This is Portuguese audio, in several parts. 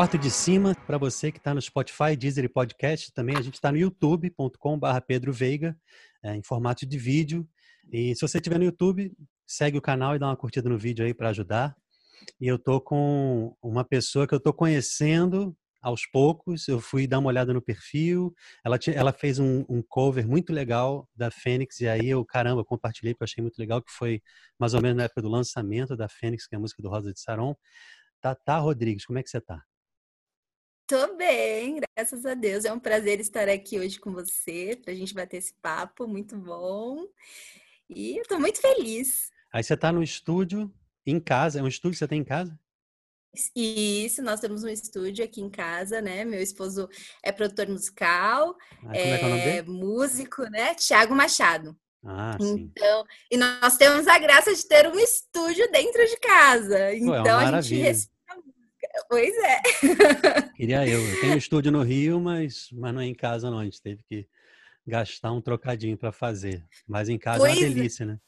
Quarto de cima, para você que está no Spotify, Deezer e Podcast, também a gente está no youtube.com.br Pedro Veiga, é, em formato de vídeo. E se você estiver no YouTube, segue o canal e dá uma curtida no vídeo aí para ajudar. E eu tô com uma pessoa que eu tô conhecendo aos poucos. Eu fui dar uma olhada no perfil. Ela, tinha, ela fez um, um, cover muito legal da Fênix, e aí eu, caramba, compartilhei, porque eu achei muito legal, que foi mais ou menos na época do lançamento da Fênix, que é a música do Rosa de Saron. Tata Rodrigues, como é que você tá? Tô bem, graças a Deus. É um prazer estar aqui hoje com você, para a gente bater esse papo, muito bom. E eu tô muito feliz. Aí você tá no estúdio, em casa, é um estúdio que você tem em casa? Isso, nós temos um estúdio aqui em casa, né? Meu esposo é produtor musical, ah, é, é músico, né? Tiago Machado. Ah, sim. Então, e nós temos a graça de ter um estúdio dentro de casa. Então é então a gente respira Pois é. Queria eu. Eu tenho um estúdio no Rio, mas, mas não é em casa, não. A gente teve que gastar um trocadinho para fazer. Mas em casa pois é uma é. delícia, né?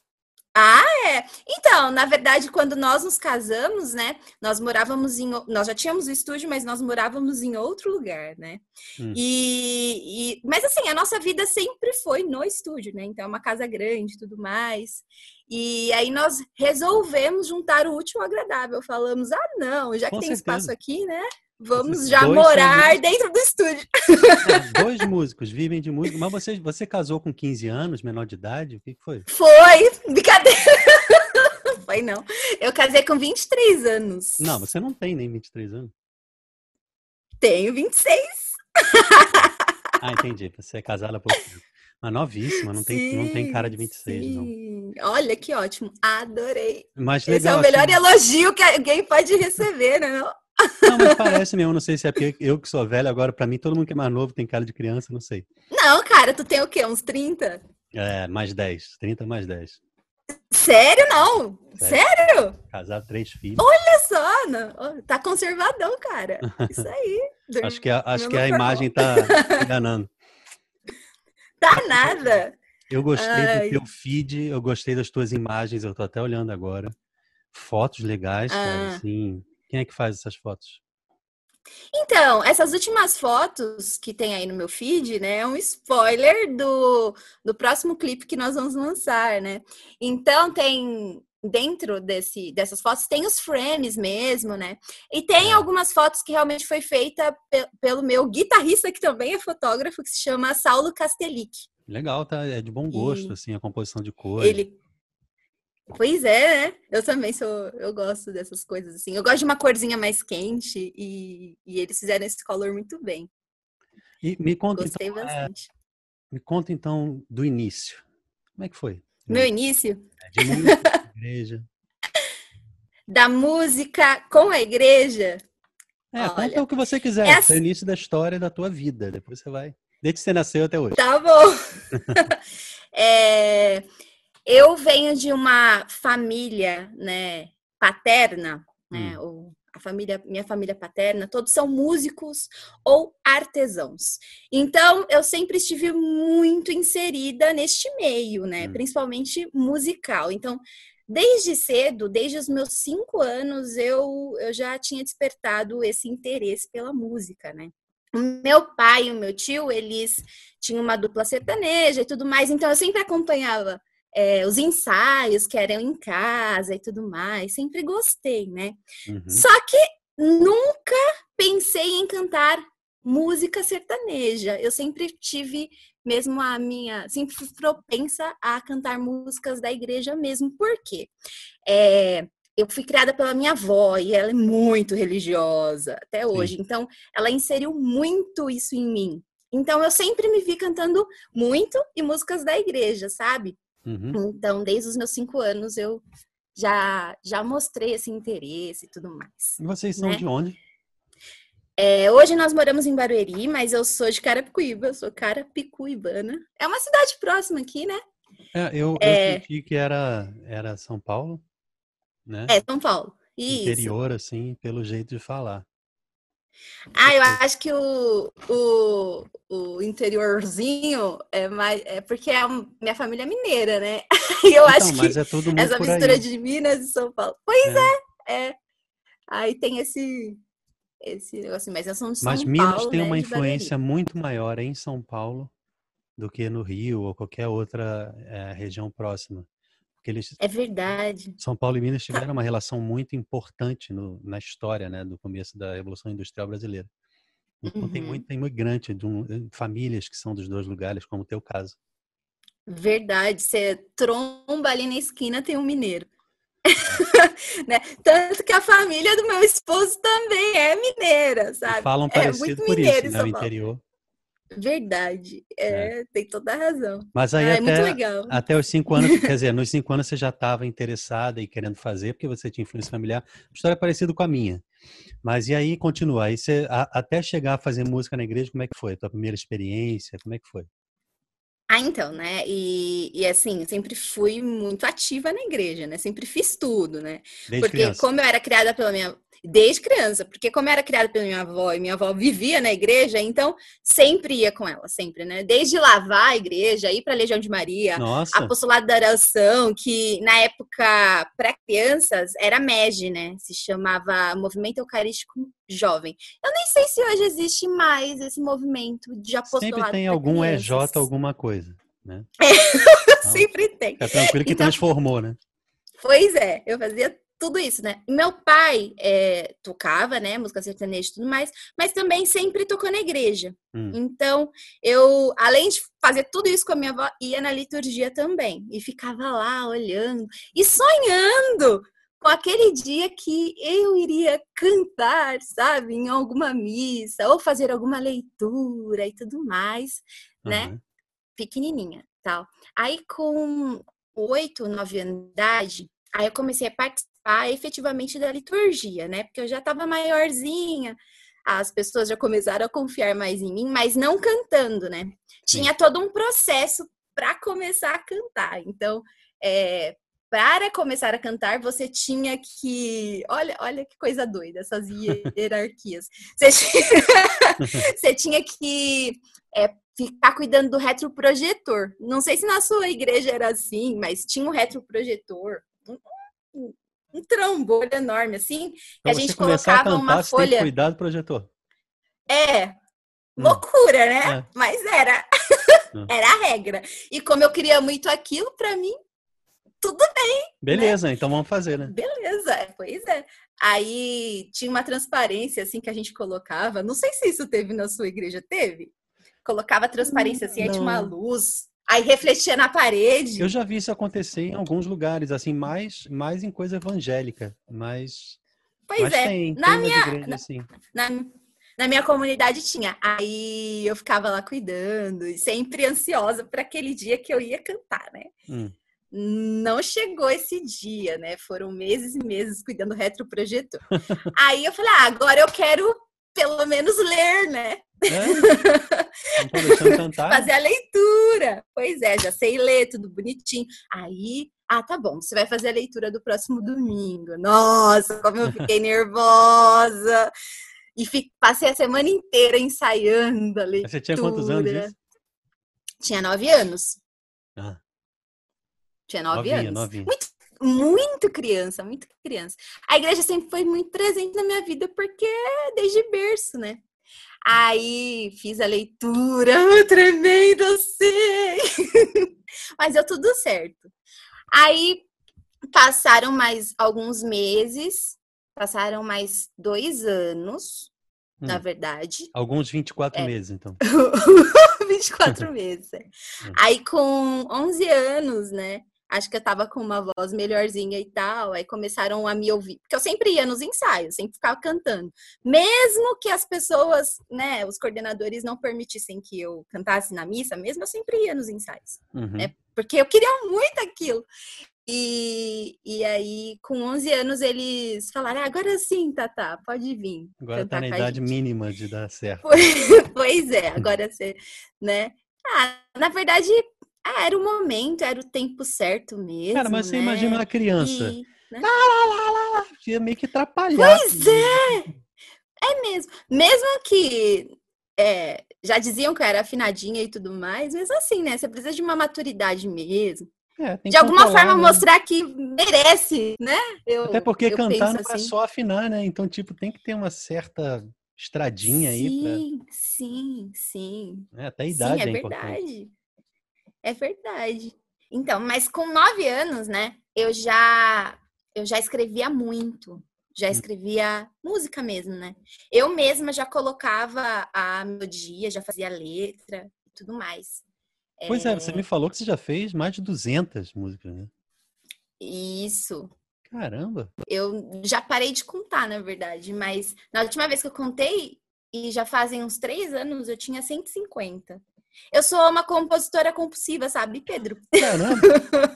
Ah, é. Então, na verdade, quando nós nos casamos, né? Nós morávamos em. Nós já tínhamos o estúdio, mas nós morávamos em outro lugar, né? Hum. E, e, mas assim, a nossa vida sempre foi no estúdio, né? Então, é uma casa grande e tudo mais. E aí nós resolvemos juntar o último agradável. Falamos, ah, não, já que Com tem certeza. espaço aqui, né? Vamos já morar dentro do estúdio. É, dois músicos vivem de música. Mas você, você casou com 15 anos, menor de idade? O que foi? Foi! Brincadeira! Foi não. Eu casei com 23 anos. Não, você não tem nem 23 anos. Tenho 26. Ah, entendi. Você é casada por Mas novíssima, não tem, não tem cara de 26, sim. não. Olha que ótimo, adorei. Mas legal, Esse é o melhor assim... elogio que alguém pode receber, né? Não? Mas parece mesmo, não sei se é porque eu que sou velho, agora para mim todo mundo que é mais novo tem cara de criança, não sei. Não, cara, tu tem o quê? Uns 30? É, mais 10. 30 mais 10. Sério, não? Sério? Sério? Casar três filhos. Olha só, não. tá conservadão, cara. Isso aí. acho que a, acho que a imagem tá enganando. Tá nada. Eu gostei Ai. do teu feed, eu gostei das tuas imagens, eu tô até olhando agora. Fotos legais, ah. cara, assim, quem é que faz essas fotos? Então, essas últimas fotos que tem aí no meu feed, né, é um spoiler do, do próximo clipe que nós vamos lançar, né? Então, tem dentro desse, dessas fotos tem os frames mesmo, né? E tem algumas fotos que realmente foi feita pe pelo meu guitarrista que também é fotógrafo, que se chama Saulo Castellic. Legal, tá? É de bom gosto, e assim, a composição de cores. Ele Pois é, né? Eu também sou, eu gosto dessas coisas assim. Eu gosto de uma corzinha mais quente e, e eles fizeram esse color muito bem. E me conta Gostei então, bastante. É, me conta então do início. Como é que foi? Meu início? É, de música, igreja. Da música com a igreja. É, Olha, conta o que você quiser. Essa... É o início da história da tua vida. Depois você vai. Desde que você nasceu até hoje. Tá bom. é, eu venho de uma família, né, paterna, né, hum. a família, minha família paterna, todos são músicos ou artesãos. Então, eu sempre estive muito inserida neste meio, né, hum. principalmente musical. Então, desde cedo, desde os meus cinco anos, eu, eu já tinha despertado esse interesse pela música, né. O meu pai e o meu tio, eles tinham uma dupla sertaneja e tudo mais, então eu sempre acompanhava é, os ensaios que eram em casa e tudo mais. Sempre gostei, né? Uhum. Só que nunca pensei em cantar música sertaneja. Eu sempre tive mesmo a minha, sempre fui propensa a cantar músicas da igreja mesmo. Por quê? É, eu fui criada pela minha avó e ela é muito religiosa até hoje. Sim. Então, ela inseriu muito isso em mim. Então, eu sempre me vi cantando muito e músicas da igreja, sabe? Uhum. Então, desde os meus cinco anos, eu já, já mostrei esse interesse e tudo mais. E vocês são né? de onde? É, hoje nós moramos em Barueri, mas eu sou de Carapicuíba, eu sou carapicuibana. É uma cidade próxima aqui, né? É, eu, é... eu senti que era, era São Paulo, né? É, São Paulo. Isso. Interior, assim, pelo jeito de falar. Ah, eu acho que o, o, o interiorzinho é mais. É porque a minha família é mineira, né? E eu então, acho que é essa mistura de Minas e São Paulo. Pois é. é, é. Aí tem esse, esse negócio, mas eu sou de São Mas Paulo, Minas tem né, uma influência muito maior em São Paulo do que no Rio ou qualquer outra eh, região próxima. Porque eles, É verdade. São Paulo e Minas tiveram uma relação muito importante no- na história, né, do começo da Revolução Industrial Brasileira. Então tem Uhum. muito imigrante, de um, famílias que são dos dois lugares, como o teu caso. Verdade, você tromba ali na esquina, tem um mineiro. né? Tanto que a família do meu esposo também é mineira, E sabe? falam É parecido muito por isso, né, o interior. Verdade, é, tem toda a razão. Mas aí Ah, é muito até, legal. até os cinco anos, quer dizer, nos cinco anos você já estava interessada e querendo fazer, porque você tinha influência familiar. História parecida com a minha. Mas e aí continua? Aí você, a- até chegar a fazer música na igreja, como é que foi? Tua primeira experiência, como é que foi? Ah, então, né? E, e assim, eu sempre fui muito ativa na igreja, né? Sempre fiz tudo, né? Desde Porque criança. como eu era criada pela minha desde criança, porque como era criada pela minha avó e minha avó vivia na igreja, então sempre ia com ela, sempre, né? Desde lavar a igreja, ir para a Legião de Maria, Nossa, apostolado da oração, que na época para crianças era MEG, né? Se chamava Movimento Eucarístico Jovem. Eu nem sei se hoje existe mais esse movimento de apostolado sempre tem algum crianças. EJ, alguma coisa, né? sempre tem. Fica tranquilo que Então- transformou, né? Pois é, eu fazia tudo isso, né? Meu pai é, tocava, né, música sertaneja e tudo mais, mas também sempre tocou na igreja. Hum. Então, eu, além de fazer tudo isso com a minha avó, ia na liturgia também. E ficava lá olhando e sonhando com aquele dia que eu iria cantar, sabe, em alguma missa, ou fazer alguma leitura e tudo mais, né? Aham. pequenininha, tal. Aí com oito, nove anos de idade, aí eu comecei a participar efetivamente da liturgia, né? Porque eu já estava maiorzinha, as pessoas já começaram a confiar mais em mim, mas não cantando, né? Tinha todo um processo para começar a cantar. Então, é, para começar a cantar, você tinha que. Olha, olha que coisa doida, essas hierarquias. Você tinha, você tinha que é, ficar cuidando do retroprojetor. Não sei se na sua igreja era assim, mas tinha um retroprojetor. Um, trambolho enorme, assim. que Pra a gente começar a colocava cantar, uma você tem que folha. cuidar do projetor. É. Hum. Loucura, né? É. Mas era. Hum. era a regra. E como eu queria muito aquilo, pra mim, tudo Beleza, então vamos fazer, né? Beleza, é, pois é. Aí tinha uma transparência assim que a gente colocava. Não sei se isso teve na sua igreja, teve? Colocava transparência assim, aí tinha uma Não. luz, aí refletia na parede. Eu já vi isso acontecer em alguns lugares, assim, mais, mais em coisa evangélica, mas, Pois mas é. tem, na tem minha igrejas, assim. na, na minha comunidade tinha. Aí eu ficava lá cuidando e sempre ansiosa para aquele dia que eu ia cantar, né? Hum. Não chegou esse dia, né? Foram meses e meses cuidando do retroprojetor. Aí eu falei, ah, agora eu quero pelo menos ler, né? É. Fazer a leitura. Pois é, já sei ler, tudo bonitinho. Aí, ah, tá bom, você vai fazer a leitura do próximo domingo. Nossa, como eu fiquei nervosa. E fi- passei a semana inteira ensaiando a leitura. Você tinha quantos anos isso? Tinha nove anos. Ah, Tinha nove novinha, anos. novinha. Muito, muito criança, muito criança. A igreja sempre foi muito presente na minha vida, porque é desde berço, né? Aí fiz a leitura, tremendo, sei. Mas deu tudo certo. Aí passaram mais alguns meses, passaram mais dois anos, na Hum. verdade. Alguns 24 É. meses, então. 24 meses. é. Aí com 11 anos, né? Acho que eu tava com uma voz melhorzinha e tal. Aí começaram a me ouvir. Porque eu sempre ia nos ensaios, sempre ficava cantando. Mesmo que as pessoas, né, os coordenadores não permitissem que eu cantasse na missa, mesmo eu sempre ia nos ensaios. Uhum. É, Porque eu queria muito aquilo. E, e aí, com 11 anos, eles falaram: ah, agora sim, Tatá, pode vir. Agora tá na idade gente." mínima de dar certo. Pois é, agora você, né? Ah, na verdade, ah, era o momento, era o tempo certo mesmo. Cara, mas você né? imagina uma criança. E- Ia meio que atrapalhar. Pois é! É mesmo. Mesmo que é, já diziam que eu era afinadinha e tudo mais, mas assim, né? Você precisa de uma maturidade mesmo. É, de alguma controlar, forma né? mostrar que merece, né? Eu, Até porque cantar não é assim. só afinar, né? Então, tipo, tem que ter uma certa estradinha aí pra. Sim, sim, sim. né? Até a Sim, idade é é importante. É verdade. Então, mas com nove anos, né? Eu já eu já escrevia muito. Já Hum. escrevia música mesmo, né? Eu mesma já colocava a melodia, já fazia letra e tudo mais. Pois é, você me falou que você já fez mais de 200 músicas, né? Isso. Caramba! Eu já parei de contar, na verdade, mas na última vez que eu contei, e já fazem uns três anos, eu tinha 150. Eu sou uma compositora compulsiva, sabe, Pedro? Caramba!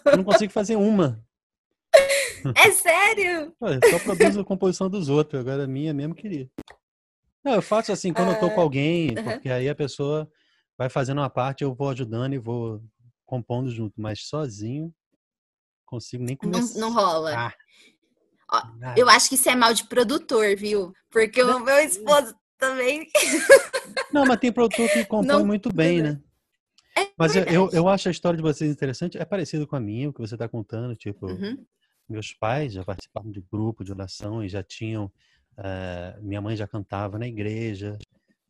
Eu não consigo fazer uma. É sério? Eu só produzo a composição dos outros, agora a minha mesmo queria. Não, eu faço assim quando eu tô com Ah, alguém, porque aí a pessoa vai fazendo uma parte, eu vou ajudando e vou compondo junto, mas sozinho consigo nem Não, começar. não rola. Ah, Ó, nada. Eu acho que isso é mal de produtor, viu? Porque o meu esposo também. Não, mas tem produtor que compõe Não- muito bem, né? É Mas eu, eu, acho a história de vocês interessante, é parecido com a minha, o que você está contando, tipo, Uhum. meus pais já participavam de grupo de oração e já tinham, eh, minha mãe já cantava na igreja,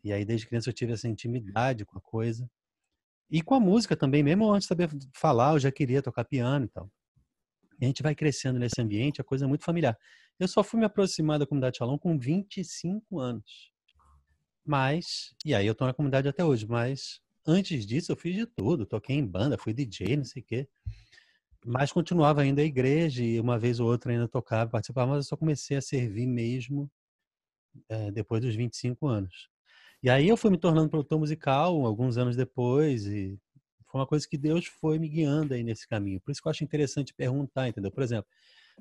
e aí desde criança eu tive essa intimidade com a coisa. E com a música também, mesmo antes de saber falar, eu já queria tocar piano e tal. E a gente vai crescendo nesse ambiente, a coisa é muito familiar. Eu só fui me aproximar da comunidade Shalom com 25 anos. Mas, e aí eu tô na comunidade até hoje, mas antes disso eu fiz de tudo, toquei em banda, fui DJ, não sei o quê. Mas continuava ainda a igreja e uma vez ou outra ainda tocava, participava, mas eu só comecei a servir mesmo eh, depois dos 25 anos. E aí eu fui me tornando produtor musical alguns anos depois e foi uma coisa que Deus foi me guiando aí nesse caminho. Por isso que eu acho interessante perguntar, entendeu? Por exemplo,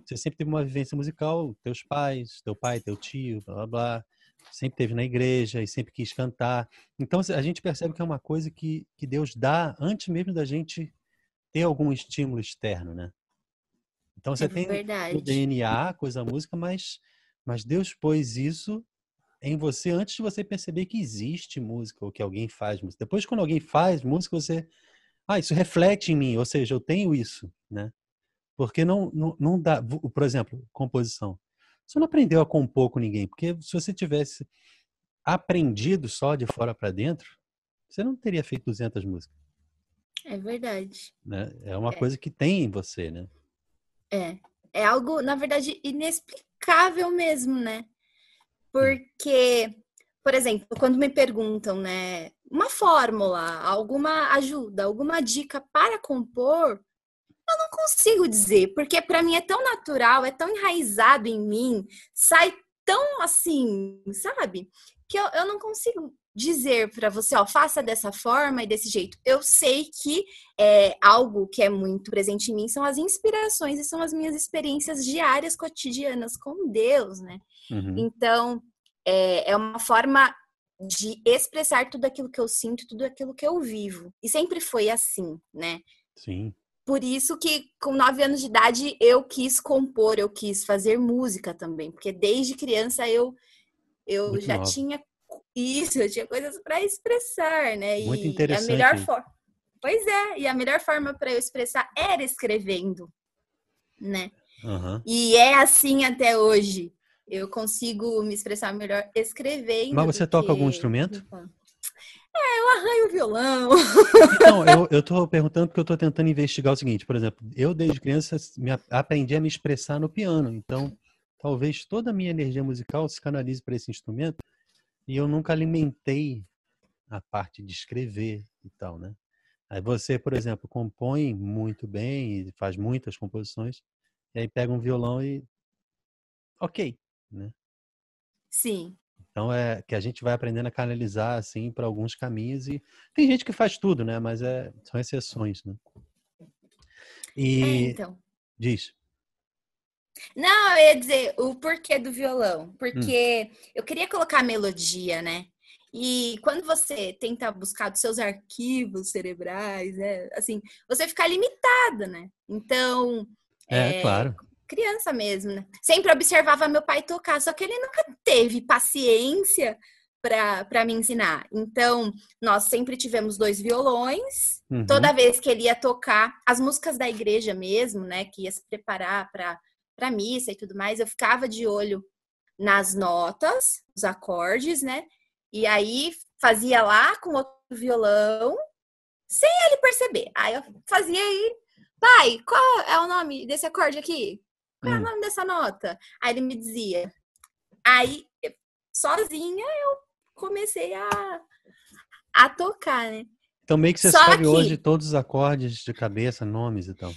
você sempre teve uma vivência musical, teus pais, teu pai, teu tio, blá blá blá, sempre teve na igreja e sempre quis cantar. Então a gente percebe que é uma coisa que, que Deus dá antes mesmo da gente ter algum estímulo externo, né? Então você É tem o. DNA, coisa música, mas, mas Deus pôs isso em você antes de você perceber que existe música ou que alguém faz música. Depois, quando alguém faz música, você. Ah, isso reflete em mim, ou seja, eu tenho isso, né? Porque não, não, não dá. Por exemplo, composição. Você não aprendeu a compor com ninguém, porque se você tivesse aprendido só de fora para dentro, você não teria feito 200 músicas, É verdade. né? É uma É. coisa que tem em você, né? É. É algo, na verdade, inexplicável mesmo, né? Porque, por exemplo, quando me perguntam, né, uma fórmula, alguma ajuda, alguma dica para compor, eu não consigo dizer, porque para mim é tão natural, é tão enraizado em mim, sai tão assim, sabe? Que eu, eu não consigo dizer para você, ó, faça dessa forma e desse jeito. Eu sei que é algo que é muito presente em mim são as inspirações e são as minhas experiências diárias, cotidianas com Deus, né? Uhum. Então, é, é uma forma de expressar tudo aquilo que eu sinto, tudo aquilo que eu vivo. E sempre foi assim, né? Sim. Por isso que com nove anos de idade eu quis compor, eu quis fazer música também, porque desde criança eu eu Muito já nova. tinha isso, eu tinha coisas para expressar, né? Muito e a interessante melhor isso. forma, pois é, e a melhor forma para eu expressar era escrevendo, né? Aham. E é assim até hoje. Eu consigo me expressar melhor escrevendo. Mas você toca algum que- instrumento? É, eu arranho o violão. Então, eu, eu tô perguntando porque eu tô tentando investigar o seguinte, por exemplo, eu desde criança me aprendi a me expressar no piano, então talvez toda a minha energia musical se canalize para esse instrumento e eu nunca alimentei a parte de escrever e tal, né? Aí você, por exemplo, compõe muito bem e faz muitas composições, e aí pega um violão e ok, né? Sim. Então é que a gente vai aprendendo a canalizar assim para alguns caminhos e tem gente que faz tudo, né? Mas é, são exceções, né? É, E então. diz. Não, eu ia dizer o porquê do violão. Porque eu queria colocar a melodia, né? E quando você tenta buscar dos seus arquivos cerebrais, né? Assim, você fica limitada, né? Então, É, É, claro. Criança mesmo, né? Sempre observava meu pai tocar, só que ele nunca teve paciência para me ensinar. Então, nós sempre tivemos dois violões. Uhum. Toda vez que ele ia tocar as músicas da igreja mesmo, né, que ia se preparar para para missa e tudo mais, eu ficava de olho nas notas, os acordes, né? E aí fazia lá com outro violão, sem ele perceber. Aí eu fazia aí, pai, qual é o nome desse acorde aqui? Qual é o hum. nome dessa nota? Aí ele me dizia. Aí, sozinha, eu comecei a, a tocar, né? Então, meio que você Só sabe que... hoje todos os acordes de cabeça, nomes e tal.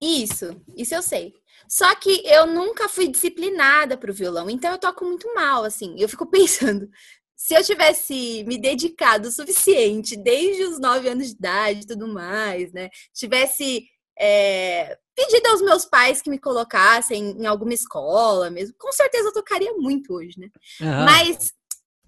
Isso, isso eu sei. Só que eu nunca fui disciplinada para o violão, então eu toco muito mal, assim. Eu fico pensando, se eu tivesse me dedicado o suficiente desde os nove anos de idade e tudo mais, né? Tivesse é, pedido aos meus pais que me colocassem em alguma escola mesmo, com certeza eu tocaria muito hoje, né? Uhum. Mas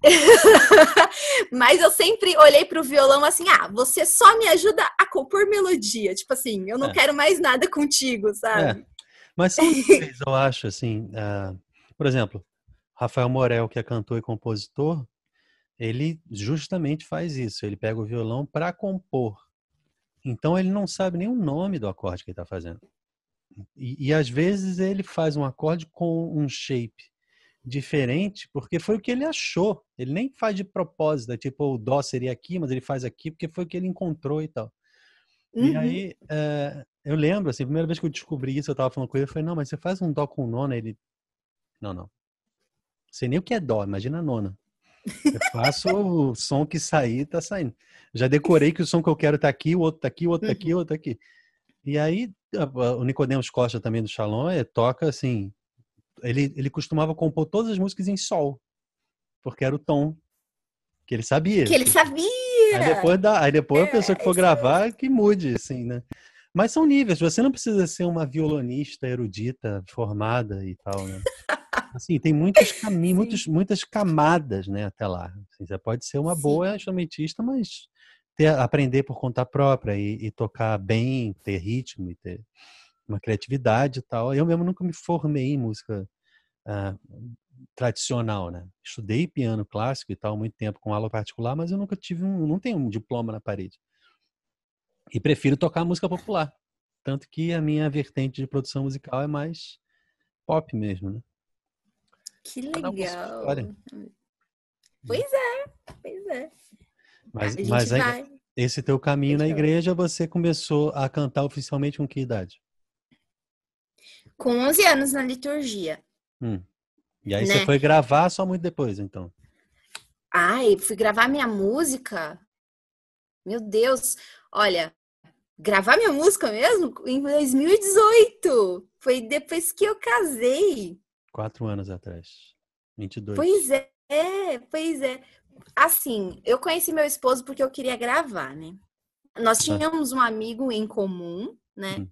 Mas eu sempre olhei para o violão assim: ah, você só me ajuda a compor melodia. Tipo assim, eu não é. quero mais nada contigo, sabe? É. Mas são níveis, eu acho, assim. Uh, por exemplo, Rafael Morel, que é cantor e compositor, ele justamente faz isso. Ele pega o violão para compor. Então ele não sabe nem o nome do acorde que ele está fazendo. E, e às vezes ele faz um acorde com um shape diferente, porque foi o que ele achou. Ele nem faz de propósito, é tipo, o dó seria aqui, mas ele faz aqui porque foi o que ele encontrou e tal. Uhum. E aí, é, eu lembro, assim, a primeira vez que eu descobri isso, eu tava falando com ele, eu falei, não, mas você faz um dó com nona? Ele, não, não. Sei nem o que é dó, imagina a nona. Eu faço o som que sair, tá saindo. Já decorei que o som que eu quero tá aqui, o outro tá aqui, o outro tá aqui, o outro tá aqui. E aí, o Nicodemos Costa também do Shalom, é, toca assim, ele, ele costumava compor todas as músicas em sol, porque era o tom que ele sabia. Que ele sabia! Aí depois, da, aí depois é, a pessoa que for gravar, que mude, assim, né? Mas são níveis, você não precisa ser uma violonista erudita, formada e tal, né? Assim, tem muitos caminhos, muitos, muitas camadas, né, até lá. Assim, você pode ser uma Sim. boa instrumentista, mas ter, aprender por conta própria e, e, tocar bem, ter ritmo e ter uma criatividade e tal. Eu mesmo nunca me formei em música uh, tradicional, né? Estudei piano clássico e tal muito tempo com aula particular, mas eu nunca tive um, não tenho um diploma na parede. E prefiro tocar música popular, tanto que a minha vertente de produção musical é mais pop mesmo, né? Que legal. Pois é, pois é. Mas, mas aí, esse teu caminho na igreja, você começou a cantar oficialmente com que idade? Com 11 anos na liturgia. Hum. E aí né? você foi gravar só muito depois, então? Ai, fui gravar minha música. Meu Deus, olha, gravar minha música mesmo em 2018. Foi depois que eu casei. Quatro anos atrás. 22. Pois é, pois é. Assim, eu conheci meu esposo porque eu queria gravar, né? Nós tínhamos um amigo em comum, né? Hum.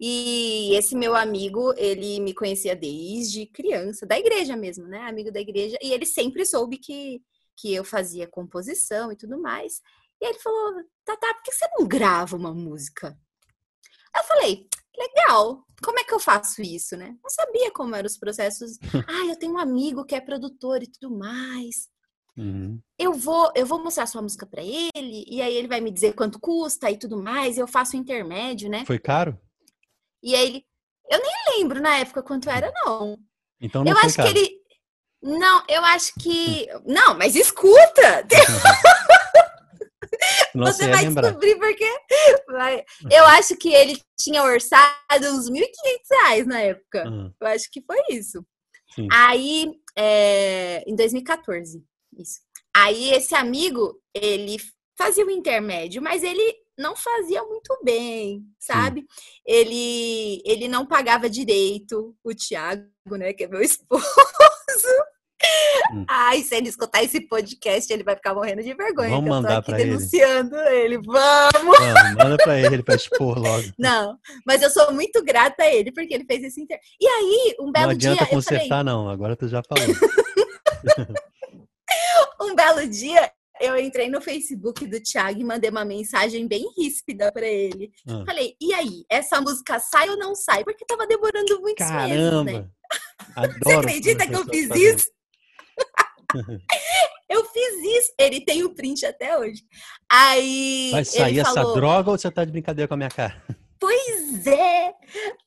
E esse meu amigo, ele me conhecia desde criança, da igreja mesmo, né? Amigo da igreja. E ele sempre soube que, que eu fazia composição e tudo mais. E ele falou: Tata, por que você não grava uma música? Eu falei: legal, como é que eu faço isso, né? Não sabia como eram os processos. ah, eu tenho um amigo que é produtor e tudo mais. Uhum. Eu vou, eu vou mostrar sua música para ele e aí ele vai me dizer quanto custa e tudo mais. E eu faço o intermédio, né? Foi caro? E aí ele. Eu nem lembro na época quanto era, não. Então não Eu acho caro. que ele. Não, eu acho que. Não, mas escuta! Você vai lembrar. descobrir porque. Eu acho que ele tinha orçado uns 1.500 reais na época. Uhum. Eu acho que foi isso. Sim. Aí, é... em 2014, isso. Aí, esse amigo, ele fazia o intermédio, mas ele não fazia muito bem, sabe? Sim. Ele ele não pagava direito o Tiago, né, que é meu esposo. Hum. Ai, se ele escutar esse podcast, ele vai ficar morrendo de vergonha. Vamos mandar para ele. denunciando ele. Vamos! Vamos manda para ele para expor logo. Não, mas eu sou muito grata a ele porque ele fez esse inter. E aí, um belo dia. Não adianta dia, consertar, falei... não. Agora tu já falou. um belo dia, eu entrei no Facebook do Thiago e mandei uma mensagem bem ríspida para ele. Ah. Falei, e aí, essa música sai ou não sai? Porque tava demorando muitos Caramba. meses, né? Adoro Você acredita que eu fiz isso? Eu fiz isso. Ele tem o print até hoje. Aí. Vai sair essa falou, droga ou você tá de brincadeira com a minha cara? Pois é!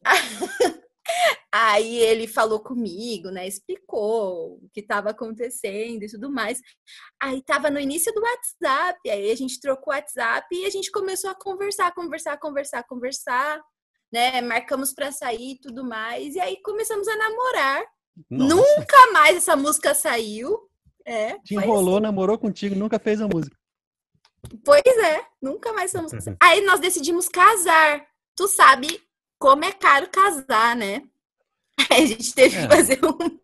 Aí ele falou comigo, né? Explicou o que estava acontecendo e tudo mais. Aí tava no início do WhatsApp, aí a gente trocou o WhatsApp e a gente começou a conversar, conversar, conversar, conversar, né? Marcamos para sair e tudo mais. E aí começamos a namorar. Nossa. Nunca mais essa música saiu. É, Te enrolou, assim. namorou contigo, nunca fez a música. Pois é, nunca mais essa música. aí nós decidimos casar. Tu sabe como é caro casar, né? Aí a gente teve é. que fazer um.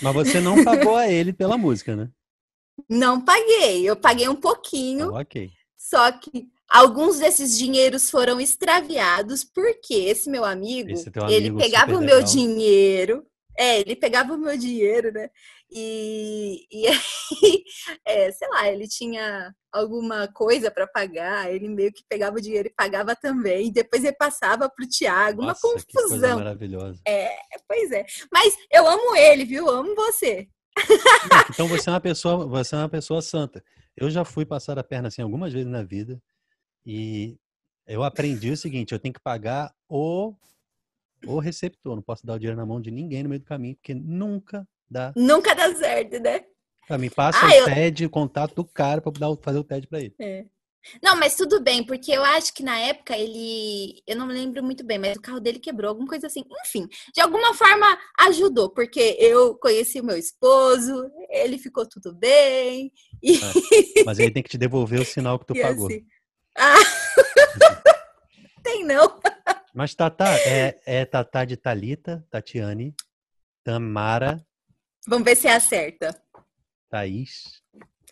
Mas você não pagou a ele pela música, né? Não paguei, eu paguei um pouquinho. Ah, ok. Só que alguns desses dinheiros foram extraviados porque esse meu amigo, esse amigo ele pegava o meu legal. dinheiro, é, ele pegava o meu dinheiro, né? E, e aí, é, sei lá, ele tinha alguma coisa para pagar, ele meio que pegava o dinheiro e pagava também, e depois ele passava para o Tiago, uma confusão. maravilhosa. É, pois é. Mas eu amo ele, viu? Eu amo você. Então você é uma pessoa, você é uma pessoa santa. Eu já fui passar a perna assim algumas vezes na vida e eu aprendi o seguinte: eu tenho que pagar o o receptor, não posso dar o dinheiro na mão de ninguém no meio do caminho, porque nunca dá. Nunca dá certo, né? Pra mim, passa ah, o eu... TED, o contato do cara pra fazer o TED pra ele. É. Não, mas tudo bem, porque eu acho que na época ele. Eu não me lembro muito bem, mas o carro dele quebrou, alguma coisa assim. Enfim, de alguma forma ajudou, porque eu conheci o meu esposo, ele ficou tudo bem. E... É, mas ele tem que te devolver o sinal que tu e pagou. Assim... Ah! tem não. Mas Tatá, é, é Tatá de Talita, Tatiane, Tamara. Vamos ver se acerta. Thaís.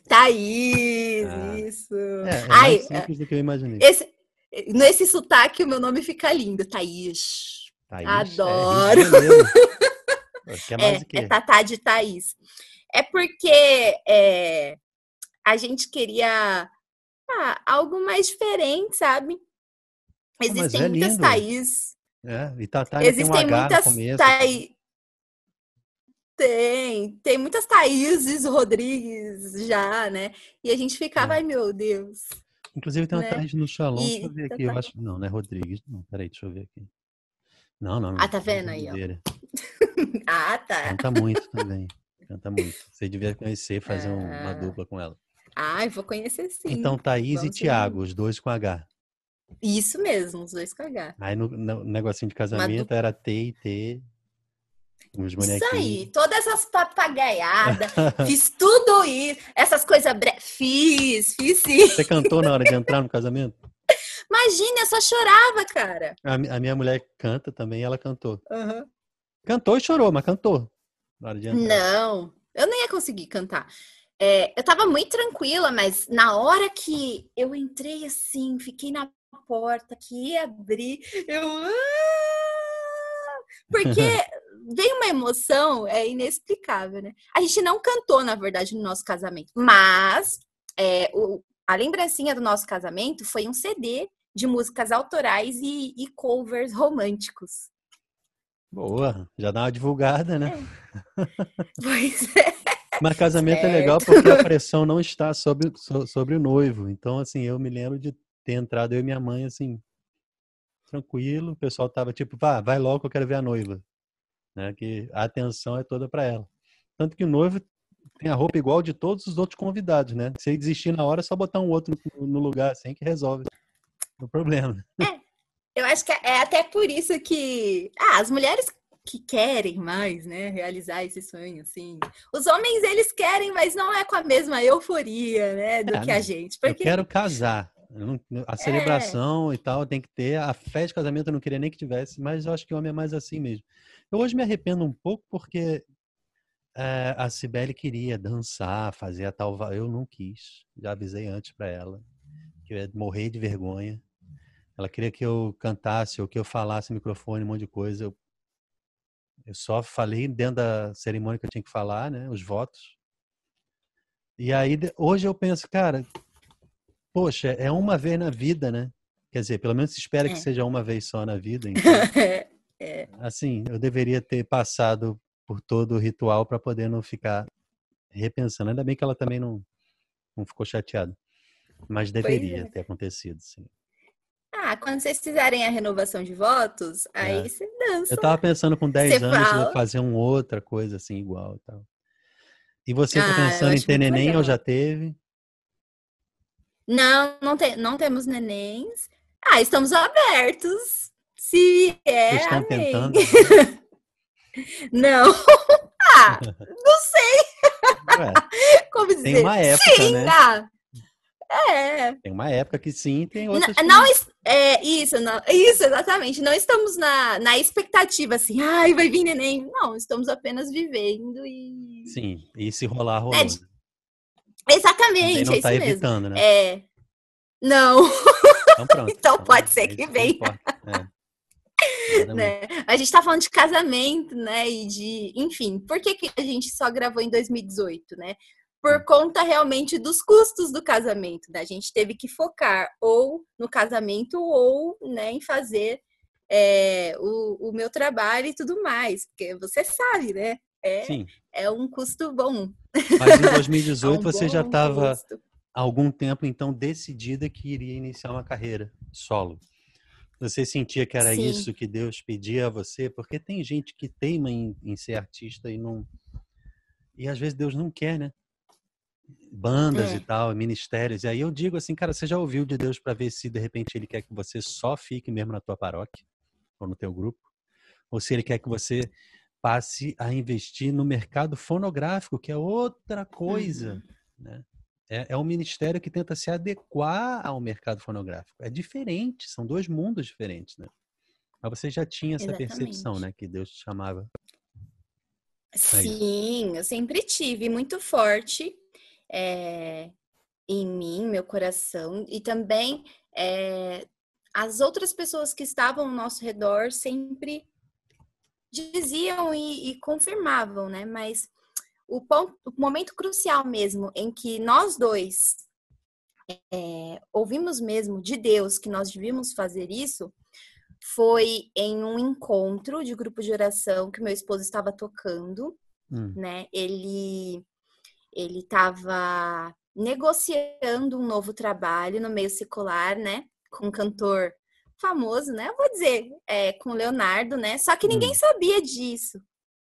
Thaís, ah. isso. É, é Ai, mais simples do que eu imaginei. Esse, nesse sotaque, o meu nome fica lindo. Thaís. Thaís é Adoro. É, é, é Tatá de Thaís. É porque é, a gente queria ah, algo mais diferente, sabe? Ah, Existem é muitas Thaís. É, e Tatá Existem tem um muitas Thaís. Tem, tem muitas Thaíses Rodrigues já, né? E a gente ficava, é. ai meu Deus. Inclusive tem uma né? Thaís no Shalom, e... deixa eu ver aqui, eu acho... Não, não é Rodrigues, não, peraí, deixa eu ver aqui. Não, não. Ah, tá vendo aí, ó. ah, tá. Canta muito também, canta muito. Você devia conhecer, fazer ah. uma dupla com ela. Ah, eu vou conhecer sim. Então, Thaís Vamos e Tiago, os dois com H. Isso mesmo, os dois com H. Aí no, no negocinho de casamento era T e T. Uns bonequinhos. Isso aí, todas essas papagaiadas, fiz tudo isso, essas coisas bre... fiz, fiz sim. Você cantou na hora de entrar no casamento? Imagina, eu só chorava, cara. A, a minha mulher canta também, ela cantou. Uhum. Cantou e chorou, mas cantou. Na hora de entrar. Não, eu nem ia conseguir cantar. É, eu tava muito tranquila, mas na hora que eu entrei assim, fiquei na porta que ia abrir, eu. Ah! Porque vem uma emoção é inexplicável, né? A gente não cantou, na verdade, no nosso casamento, mas é, o, a lembrancinha do nosso casamento foi um CD de músicas autorais e, e covers românticos. Boa, já dá uma divulgada, né? É. Pois é. Mas casamento certo. é legal porque a pressão não está sobre, sobre o noivo. Então, assim, eu me lembro de ter entrado eu e minha mãe, assim, tranquilo. O pessoal tava tipo, vá, vai logo eu quero ver a noiva né? Que a atenção é toda para ela. Tanto que o noivo tem a roupa igual de todos os outros convidados, né? Se ele desistir na hora, é só botar um outro no lugar assim que resolve o problema. É, eu acho que é até por isso que ah, as mulheres que querem mais, né, realizar esse sonho, assim. Os homens, eles querem, mas não é com a mesma euforia, né, do é, que a gente. Porque... Eu quero casar. a celebração é. e tal tem que ter. A festa de casamento eu não queria nem que tivesse, mas eu acho que o homem é mais assim mesmo. Eu hoje me arrependo um pouco porque é, a Cibele queria dançar, fazer a tal. Eu não quis. Já avisei antes para ela que eu ia morrer de vergonha. Ela queria que eu cantasse ou que eu falasse no microfone, um monte de coisa. Eu, eu só falei dentro da cerimônia que eu tinha que falar, né? Os votos. E aí, hoje eu penso, cara, poxa, é uma vez na vida, né? Quer dizer, pelo menos se espera é. que seja uma vez só na vida. Então. É. Assim, eu deveria ter passado por todo o ritual para poder não ficar repensando. Ainda bem que ela também não, não ficou chateada. Mas deveria é. ter acontecido, sim. Ah, quando vocês fizerem a renovação de votos, aí é. você dança. Eu tava pensando com 10 anos fala. fazer uma outra coisa assim igual e tal. E você tá ah, pensando em ter neném legal. ou já teve? Não, não, tem, não temos nenéns. Ah, estamos abertos. Se é. Vocês estão amém. tentando? não. ah, não sei. Ué, Como dizer? Tem uma época, sim, né? Ah, é. Tem uma época que sim, tem outras não, não é isso, não, isso exatamente. Não estamos na, na expectativa assim, ai, vai vir neném. Não, estamos apenas vivendo e Sim, e se rolar rolou. É, exatamente, não é tá evitando, mesmo. né? É. Não. Então pronto. então, então pode ser que venha. É. Né? A gente tá falando de casamento, né? E de, enfim, por que, que a gente só gravou em 2018, né? por conta realmente dos custos do casamento. Né? A gente teve que focar ou no casamento ou né, em fazer é, o, o, meu trabalho e tudo mais, porque você sabe, né? É, Sim. é um custo bom. Mas em 2018 é um você já estava há algum tempo então decidida que iria iniciar uma carreira solo. Você sentia que era Sim. isso que Deus pedia a você? Porque tem gente que teima em, em ser artista e não. E às vezes Deus não quer, né? bandas é. e tal, ministérios. E aí eu digo assim, cara, você já ouviu de Deus para ver se de repente ele quer que você só fique mesmo na tua paróquia ou no teu grupo? Ou se ele quer que você passe a investir no mercado fonográfico, que é outra coisa, uhum. né? É, é um ministério que tenta se adequar ao mercado fonográfico. É diferente, são dois mundos diferentes, né? Mas você já tinha essa Exatamente. percepção, né? Que Deus te chamava. Sim, eu sempre tive muito forte é, em mim, meu coração, e também é, as outras pessoas que estavam ao nosso redor sempre diziam e, e confirmavam, né? Mas o, ponto, o momento crucial mesmo em que nós dois é, ouvimos mesmo de Deus que nós devíamos fazer isso foi em um encontro de grupo de oração que meu esposo estava tocando, hum. né? Ele ele estava negociando um novo trabalho no meio secular, né? Com um cantor famoso, né? Eu vou dizer, é, com Leonardo, né? Só que ninguém hum. sabia disso.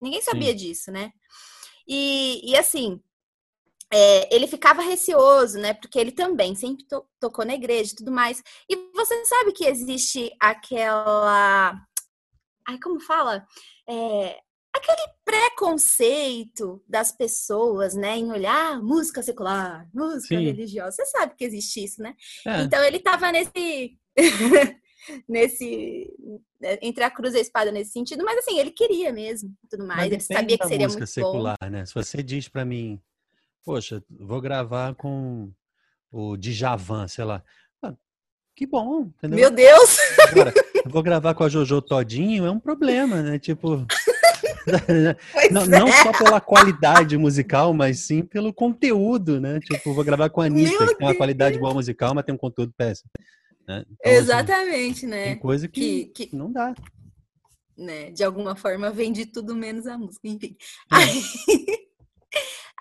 Ninguém sabia Sim. disso, né? E, e assim, é, ele ficava receoso, né? Porque ele também sempre to tocou na igreja e tudo mais. E você sabe que existe aquela. Ai, como fala? É, aquele preconceito das pessoas, né, em olhar música secular, música Sim. religiosa. Você sabe que existe isso, né? É. Então ele estava nesse nesse entre a cruz e a espada nesse sentido, mas assim, ele queria mesmo, tudo mais. Ele sabia que seria música secular, bom. né? Se você diz para mim, poxa, vou gravar com o Djavan, sei lá. Ah, que bom, entendeu? Meu Deus! Agora, vou gravar com a Jojo Todinho, é um problema, né? Tipo, não, é. não, só pela qualidade musical, mas sim pelo conteúdo, né? Tipo, vou gravar com a Anitta, Meu que tem uma qualidade boa musical, mas tem um conteúdo péssimo. Né? Então, assim, Exatamente, assim, né? Tem coisa que, que, que, não dá. Né? De alguma forma vende tudo menos a música, enfim. É. Aí,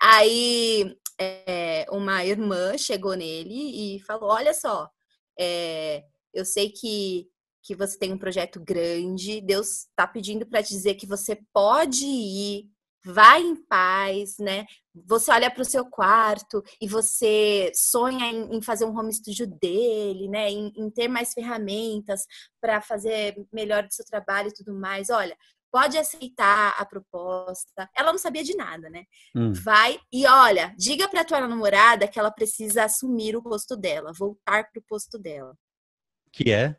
aí é, uma irmã chegou nele e falou: Olha só, é, eu sei que que você tem um projeto grande, Deus está pedindo para dizer que você pode ir, vai em paz, né? Você olha para o seu quarto e você sonha em, em, fazer um home studio dele, né? Em, em ter mais ferramentas para fazer melhor do seu trabalho e tudo mais. Olha, pode aceitar a proposta. Ela não sabia de nada, né? Hum. Vai e olha, diga para tua namorada que ela precisa assumir o posto dela, voltar para o posto dela. Que é?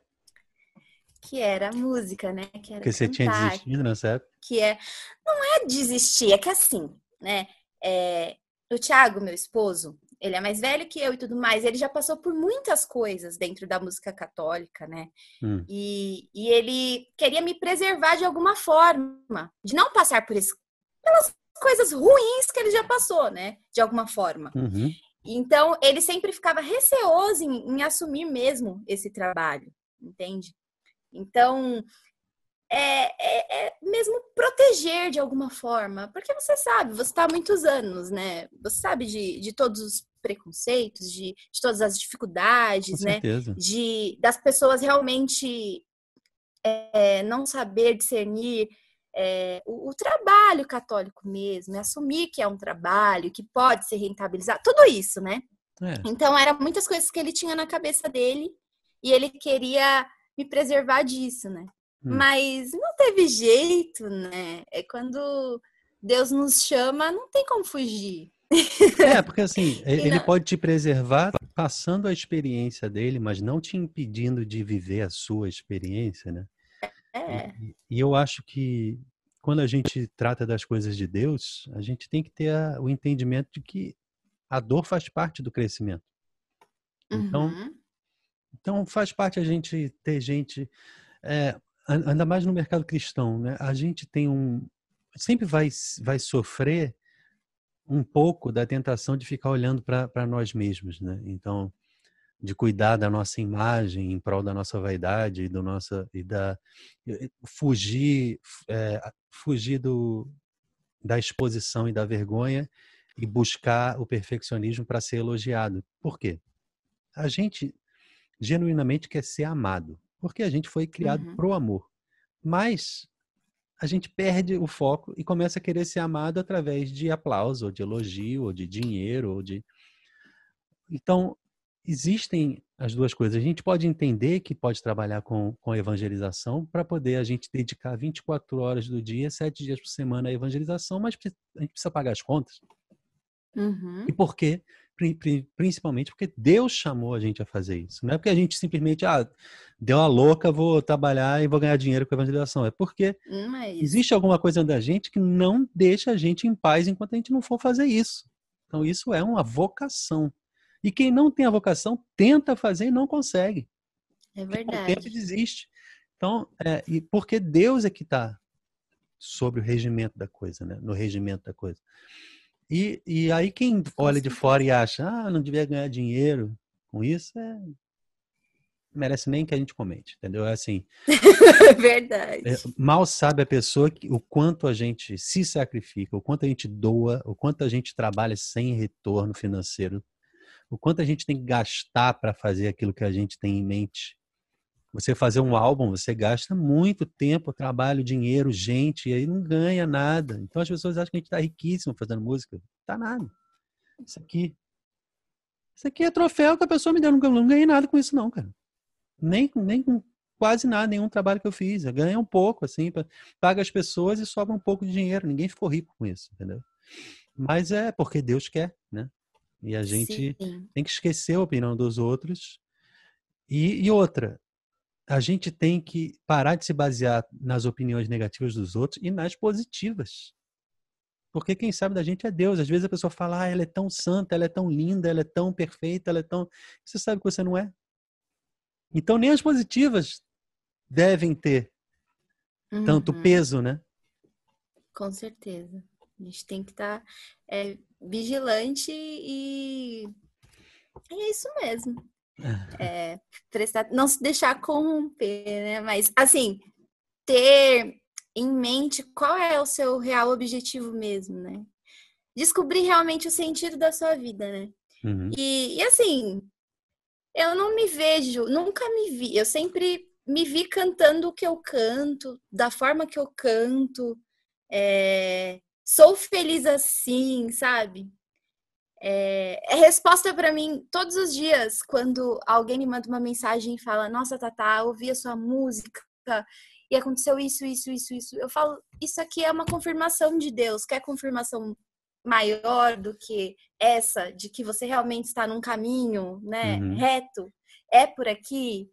Que era a música, né? Que era Porque você tinha desistido nessa época? Que é, não é desistir, é que assim, né? É, o Thiago, meu esposo, ele é mais velho que eu e tudo mais, ele já passou por muitas coisas dentro da música católica, né? Hum. E, e ele queria me preservar de alguma forma, de não passar por isso, pelas coisas ruins que ele já passou, né? De alguma forma. Uhum. Então, ele sempre ficava receoso em, em assumir mesmo esse trabalho, entende? Então, é, é, é, mesmo proteger de alguma forma, porque você sabe, você está há muitos anos, né? Você sabe de, de todos os preconceitos, de, de todas as dificuldades, né? De das pessoas realmente é, não saber discernir é, o, o, trabalho católico mesmo, é assumir que é um trabalho que pode ser rentabilizado, tudo isso, né? É. Então, eram muitas coisas que ele tinha na cabeça dele e ele queria me preservar disso, né? Hum. Mas não teve jeito, né? É quando Deus nos chama, não tem como fugir. É, porque assim, ele pode te preservar passando a experiência dele, mas não te impedindo de viver a sua experiência, né? É. E, e eu acho que quando a gente trata das coisas de Deus, a gente tem que ter a, o entendimento de que a dor faz parte do crescimento. Então, uhum. Então faz parte a gente ter gente, é, ainda mais no mercado cristão, né? A gente tem um, sempre vai vai sofrer um pouco da tentação de ficar olhando para nós mesmos, né? Então, de cuidar da nossa imagem em prol da nossa vaidade e do nossa e da fugir é, fugir do, da exposição e da vergonha e buscar o perfeccionismo para ser elogiado. Por quê? A gente genuinamente quer ser amado, porque a gente foi criado uhum. pro amor. Mas a gente perde o foco e começa a querer ser amado através de aplauso, ou de elogio, ou de dinheiro, ou de Então, existem as duas coisas. A gente pode entender que pode trabalhar com, com evangelização para poder a gente dedicar 24 horas do dia, sete dias por semana à evangelização, mas a gente precisa pagar as contas. Uhum. E por quê? Principalmente porque Deus chamou a gente a fazer isso. Não é porque a gente simplesmente, ah, deu a louca, vou trabalhar e vou ganhar dinheiro com a evangelização. É porque é existe alguma coisa da gente que não deixa a gente em paz enquanto a gente não for fazer isso. Então, isso é uma vocação. E quem não tem a vocação tenta fazer e não consegue. É verdade. O tempo desiste. Então, é, e porque Deus é que está sobre o regimento da coisa, né? No regimento da coisa. E, e aí quem olha de fora e acha, ah, não devia ganhar dinheiro com isso, é... merece nem que a gente comente, entendeu? É assim. Verdade. É, mal sabe a pessoa que, o quanto a gente se sacrifica, o quanto a gente doa, o quanto a gente trabalha sem retorno financeiro, o quanto a gente tem que gastar para fazer aquilo que a gente tem em mente. Você fazer um álbum, você gasta muito tempo, trabalho, dinheiro, gente, e aí não ganha nada. Então as pessoas acham que a gente está riquíssimo fazendo música. Tá nada. Isso aqui. Isso aqui é troféu que a pessoa me deu. Não, não ganhei nada com isso, não, cara. Nem, nem com quase nada, nenhum trabalho que eu fiz. Eu ganhei um pouco, assim, paga as pessoas e sobra um pouco de dinheiro. Ninguém ficou rico com isso, entendeu? Mas é porque Deus quer, né? E a gente Sim. tem que esquecer a opinião dos outros. E, e, outra, a gente tem que parar de se basear nas opiniões negativas dos outros e nas positivas. Porque quem sabe da gente é Deus. Às vezes a pessoa fala, ah, ela é tão santa, ela é tão linda, ela é tão perfeita, ela é tão. Você sabe que você não é. Então nem as positivas devem ter uhum. tanto peso, né? Com certeza. A gente tem que estar tá, é, vigilante e... e é isso mesmo. É, prestar, não se deixar corromper, né? Mas, assim, ter em mente qual é o seu real objetivo mesmo, né? Descobrir realmente o sentido da sua vida, né? Uhum. E, e, assim, eu não me vejo, nunca me vi, eu sempre me vi cantando o que eu canto, da forma que eu canto, é, sou feliz assim, sabe? É, é resposta para mim todos os dias quando alguém me manda uma mensagem e fala: Nossa, Tata, ouvi a sua música e aconteceu isso, isso, isso, isso. Eu falo: Isso aqui é uma confirmação de Deus. Quer confirmação maior do que essa de que você realmente está num caminho, né, uhum. reto? É por aqui,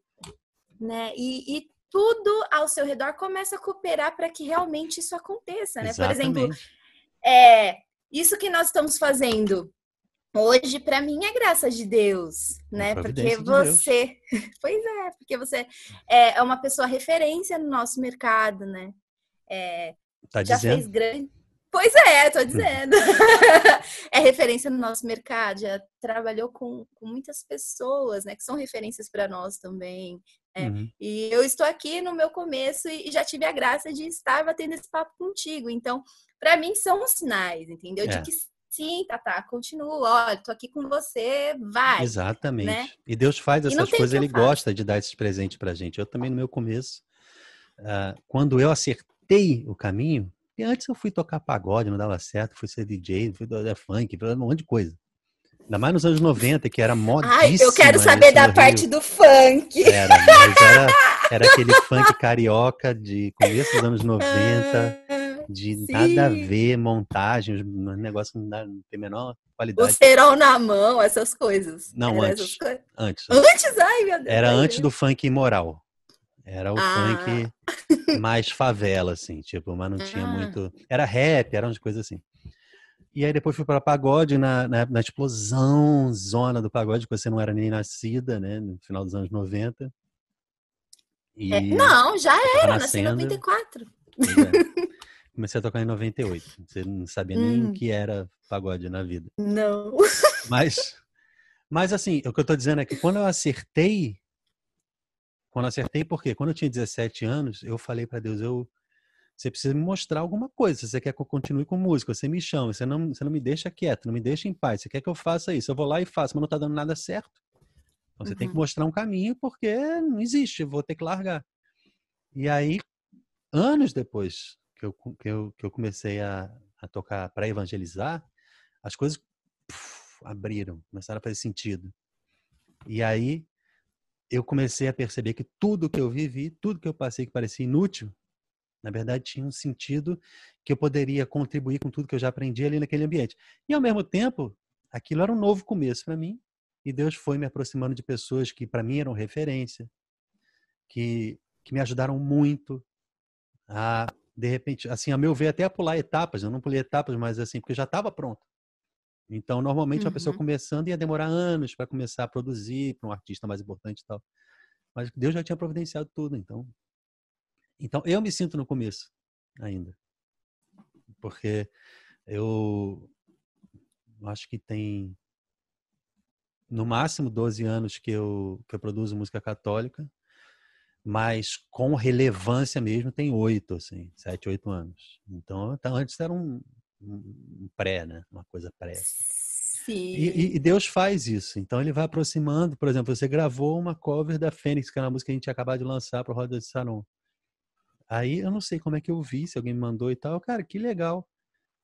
né? E, e, tudo ao seu redor começa a cooperar para que realmente isso aconteça, né? Exatamente. Por exemplo, é, isso que nós estamos fazendo Hoje, para mim, é graça de Deus, né? Porque você. De pois é, porque você é uma pessoa referência no nosso mercado, né? É, tá já dizendo? fez grande. Pois é, tô dizendo. é referência no nosso mercado, já trabalhou com, com muitas pessoas, né? Que são referências para nós também. Uhum. E eu estou aqui no meu começo e já tive a graça de estar batendo esse papo contigo. Então, para mim, são sinais, entendeu? É. De que sim, Tatá, continua, olha, tô aqui com você, vai. Exatamente. Né? E Deus faz essas coisas, ele gosta de dar esses presentes pra gente. Eu também, no meu começo, uh, quando eu acertei o caminho, e antes eu fui tocar pagode, não dava certo, fui ser DJ, fui do funk, um monte de coisa. Ainda mais nos anos 90, que era modíssimo. Ai, eu quero saber da parte do funk. Era, mas era, era aquele funk carioca de começo dos anos 90, de Sim. nada a ver, montagem, um negócio não, não tem a menor qualidade. O cerol na mão, essas coisas. Não, antes, antes. Antes? Ai, meu Deus. Era antes do funk imoral. Era o ah. funk mais favela, assim, tipo, mas não tinha ah. muito. Era rap, eram umas coisas assim. E aí depois fui para pagode na, na, na, explosão zona do pagode, que você não era nem nascida, né? No final dos anos 90. E é, não, já era, nasci em 94. É. Comecei a tocar em 98. Você não sabia hum. nem o que era pagode na vida. Não. Mas, mas assim, o que eu estou dizendo é que quando eu acertei, quando eu acertei, porque quando eu tinha 17 anos, eu falei para Deus, eu você precisa me mostrar alguma coisa. Se você quer que eu continue com música, você me chama. Você não, você não me deixa quieto, não me deixa em paz. Você quer que eu faça isso? Eu vou lá e faço, mas não está dando nada certo. Então você uhum. tem que uhum. mostrar um caminho, porque não existe, vou ter que largar. E aí, anos depois que eu, que eu, que eu comecei a, a tocar para evangelizar, as coisas puf, abriram, começaram a fazer sentido. E aí eu comecei a perceber que tudo que eu vivi, tudo que eu passei que parecia inútil, na verdade, tinha um sentido que eu poderia contribuir com tudo que eu já aprendi ali naquele ambiente. E, ao mesmo tempo, aquilo era um novo começo para mim. E Deus foi me aproximando de pessoas que, para mim, eram referência, que, que me ajudaram muito a, de repente, assim, a meu ver, até a pular etapas. Eu não pulei etapas, mas assim, porque já estava pronto. Então, normalmente, uhum. uma pessoa uhum. começando ia demorar anos para começar a produzir para um artista mais importante e tal. Mas Deus já tinha providenciado tudo, então então, eu me sinto no começo ainda. Porque eu acho que tem no máximo 12 anos que eu, que eu produzo música católica, mas com relevância mesmo tem oito, assim, sete, oito anos. Então, então antes era um, um pré, né? Uma coisa pré. Sim. E, e, Deus faz isso. Então ele vai aproximando. Por exemplo, você gravou uma cover da Fênix, que é uma música que a gente acabou de lançar para o Roda de Saron. Aí eu não sei como é que eu vi, se alguém me mandou e tal. Cara, que legal.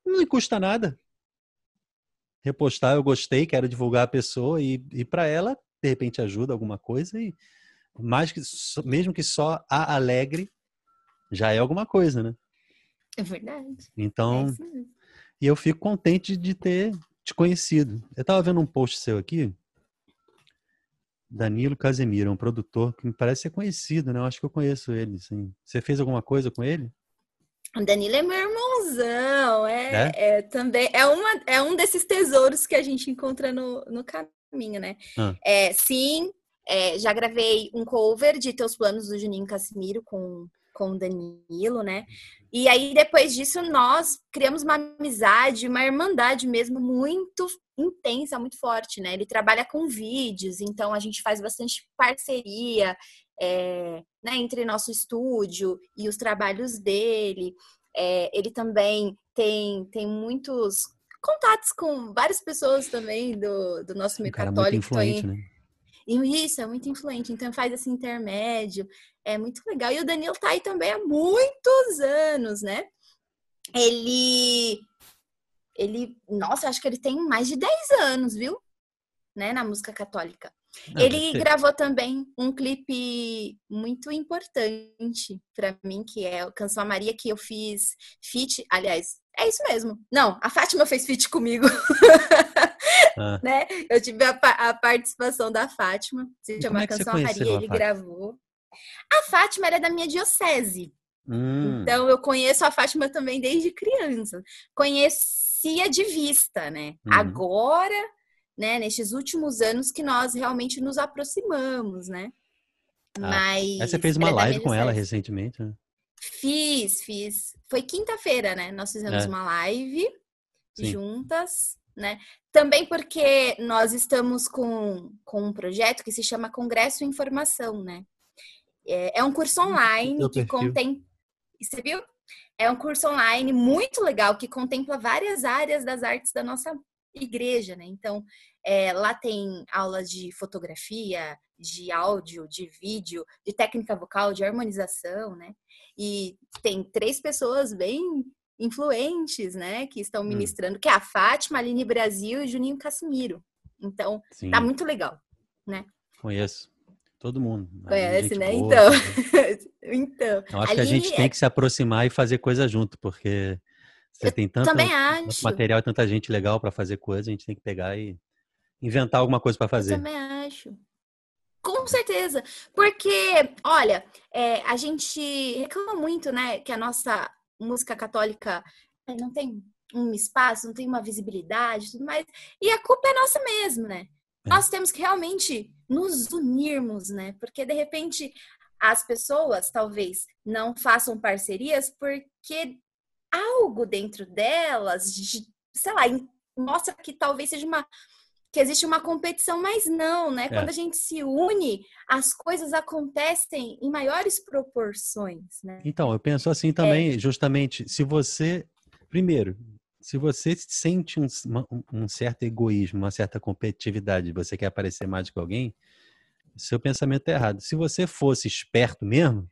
Não me custa nada. Repostar, eu gostei, quero divulgar a pessoa e, e para ela, de repente, ajuda alguma coisa. E mais que, mesmo que só a alegre, já é alguma coisa, né? É verdade. Então, é e eu fico contente de ter te conhecido. Eu estava vendo um post seu aqui Danilo Casemiro, é um produtor que me parece ser conhecido, né? Eu acho que eu conheço ele, sim. Você fez alguma coisa com ele? O Danilo é meu irmãozão, é, é? é, também é, uma, é um desses tesouros que a gente encontra no, no caminho, né? Ah. É, sim, é, já gravei um cover de Teus Planos do Juninho Casimiro com, com o Danilo, né? E aí, depois disso, nós criamos uma amizade, uma irmandade mesmo muito intensa, muito forte, né? Ele trabalha com vídeos, então a gente faz bastante parceria é, né, entre nosso estúdio e os trabalhos dele. É, ele também tem, tem muitos contatos com várias pessoas também do, do nosso meio católico. Muito influente, né? E isso é muito influente, então faz esse intermédio, é muito legal. E o Danilo tá aí também há muitos anos, né? Ele ele, nossa, acho que ele tem mais de 10 anos, viu? Né, na música católica. Não, ele gravou também um clipe muito importante para mim, que é o Canção a Maria, que eu fiz feat, aliás, é isso mesmo. Não, a Fátima fez feat comigo. Ah. né? Eu tive a, a, participação da Fátima, se chama é Canção a Maria, ele gravou. A Fátima era da minha diocese. Hum. Então eu conheço a Fátima também desde criança. Conhecia de vista, né? Uhum. Agora, né, nestes últimos anos que nós realmente nos aproximamos, né? Ah. Mas. você fez uma live com ela recentemente, né? Fiz, fiz. Foi quinta-feira, né? Nós fizemos é. uma live Sim. juntas, né? Também porque nós estamos com, com um projeto que se chama Congresso Informação, né? É, é um curso online que contém. Você viu? É um curso online muito legal que contempla várias áreas das artes da nossa igreja, né? Então, é, lá tem aulas de fotografia, de áudio, de vídeo, de técnica vocal, de harmonização, né? E tem três pessoas bem influentes, né, que estão hum. ministrando, hum. que é a Fátima, Aline Brasil e Juninho Casimiro. Então, Sim. tá muito legal, né? Conheço. Todo mundo. Conhece, né? Boa, então. então. Eu acho que a gente tem é que se aproximar e fazer coisa junto, porque você Eu tem tanto, tanto material e tanta gente legal para fazer coisa, a gente tem que pegar e inventar alguma coisa para fazer. Eu também acho. Com certeza. Porque, olha, é, a gente reclama muito, né, que a nossa música católica é, não tem um espaço, não tem uma visibilidade, tudo mais. E a culpa é nossa mesmo, né? É. Nós temos que realmente nos unirmos, né? Porque de repente as pessoas talvez não façam parcerias porque algo dentro delas, de, sei lá, mostra que talvez seja uma que existe uma competição, mas não, né? É. Quando a gente se une, as coisas acontecem em maiores proporções, né? Então, eu penso assim também, é. justamente, se você, primeiro, se você sente um, um, certo egoísmo, uma certa competitividade, você quer aparecer mais que alguém, seu pensamento é errado. Se você fosse esperto mesmo,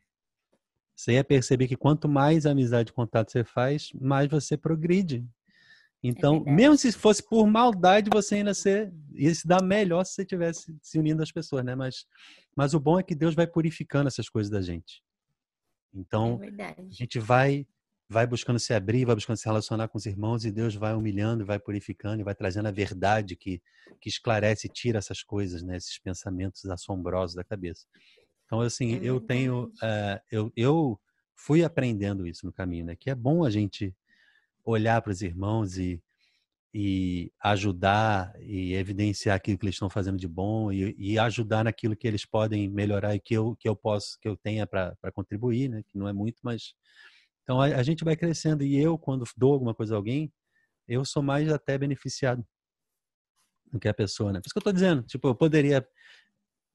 você ia perceber que quanto mais amizade e contato você faz, mais você progride. Então, é mesmo se fosse por maldade, você ainda ser, ia se dar melhor se você tivesse se unindo às pessoas, né? Mas, mas o bom é que Deus vai purificando essas coisas da gente. Então, é a gente vai vai buscando se abrir, vai buscando se relacionar com os irmãos e Deus vai humilhando, vai purificando e vai trazendo a verdade que, que esclarece e tira essas coisas, né? Esses pensamentos assombrosos da cabeça. Então, assim, é eu tenho, uh, eu, eu fui aprendendo isso no caminho, né? Que é bom a gente olhar para os irmãos e, e ajudar e evidenciar aquilo que eles estão fazendo de bom e, e, ajudar naquilo que eles podem melhorar e que eu, que eu posso, que eu tenha para contribuir, né? Que não é muito, mas então a, a, gente vai crescendo e eu quando dou alguma coisa a alguém, eu sou mais até beneficiado do que a pessoa, né? Por isso que eu estou dizendo, tipo, eu poderia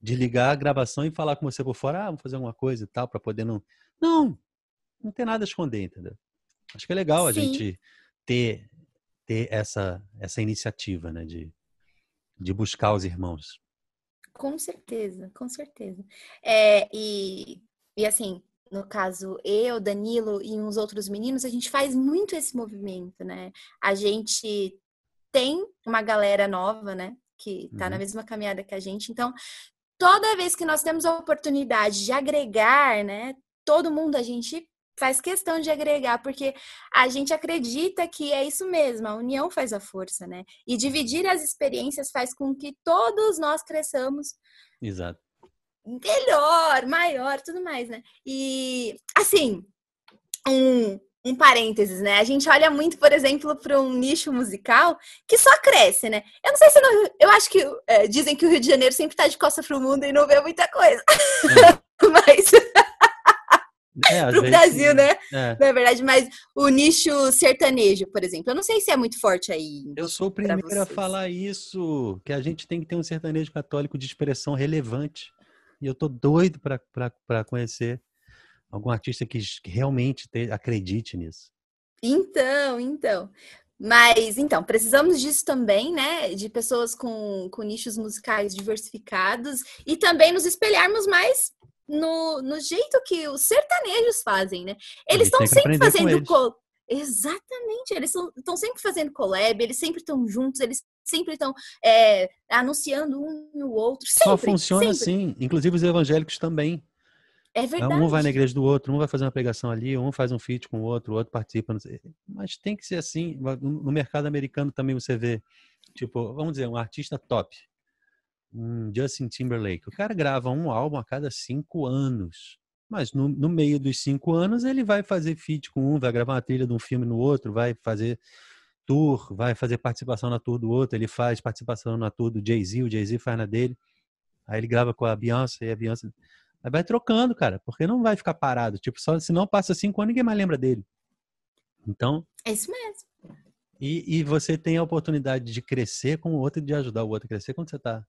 desligar a gravação e falar com você por fora, ah, vamos fazer alguma coisa e tal, para poder não. Não, não tem nada a esconder, entendeu? Acho que é legal a gente ter, ter essa, essa iniciativa, né? De, de buscar os irmãos. Com certeza, com certeza. É, e, e assim, no caso, eu, Danilo e uns outros meninos, a gente faz muito esse movimento, né? A gente tem uma galera nova, né? Que tá uhum. na mesma caminhada que a gente. Então, toda vez que nós temos a oportunidade de agregar, né? Todo mundo, a gente faz questão de agregar, porque a gente acredita que é isso mesmo, a união faz a força, né? E dividir as experiências faz com que todos nós cresçamos. Exato. Melhor, maior, tudo mais, né? E, assim, um, um parênteses, né? A gente olha muito, por exemplo, para um nicho musical que só cresce, né? Eu não sei se no, eu acho que é, dizem que o Rio de Janeiro sempre está de costa para o mundo e não vê muita coisa, é. mas é, pro Brasil, né? É. Na verdade, mas o nicho sertanejo, por exemplo, eu não sei se é muito forte aí. Eu sou o primeiro a falar isso, que a gente tem que ter um sertanejo católico de expressão relevante. E eu tô doido para conhecer algum artista que, que realmente te, acredite nisso. Então, então. Mas, então, precisamos disso também, né? De pessoas com, com nichos musicais diversificados e também nos espelharmos mais no, no jeito que os sertanejos fazem, né? Eles estão sempre fazendo. Co... Exatamente, eles estão sempre fazendo collab, eles sempre estão juntos, eles sempre estão é, anunciando um e o outro. Sempre, Só funciona sempre. assim, inclusive os evangélicos também. É verdade. Um vai na igreja do outro, um vai fazer uma pregação ali, um faz um feat com o outro, o outro participa. Mas tem que ser assim. No mercado americano também você vê, tipo, vamos dizer, um artista top um Justin Timberlake. O cara grava um álbum a cada cinco anos. Mas no, no meio dos cinco anos ele vai fazer feat com um, vai gravar uma trilha de um filme no outro, vai fazer tour, vai fazer participação na tour do outro, ele faz participação na tour do Jay-Z, o Jay-Z faz na dele. Aí ele grava com a Beyoncé e a Beyoncé. Aí vai trocando, cara, porque não vai ficar parado. Tipo, só se não passa cinco anos, ninguém mais lembra dele. Então. É isso mesmo. E, e você tem a oportunidade de crescer com o outro e de ajudar o outro a crescer quando você está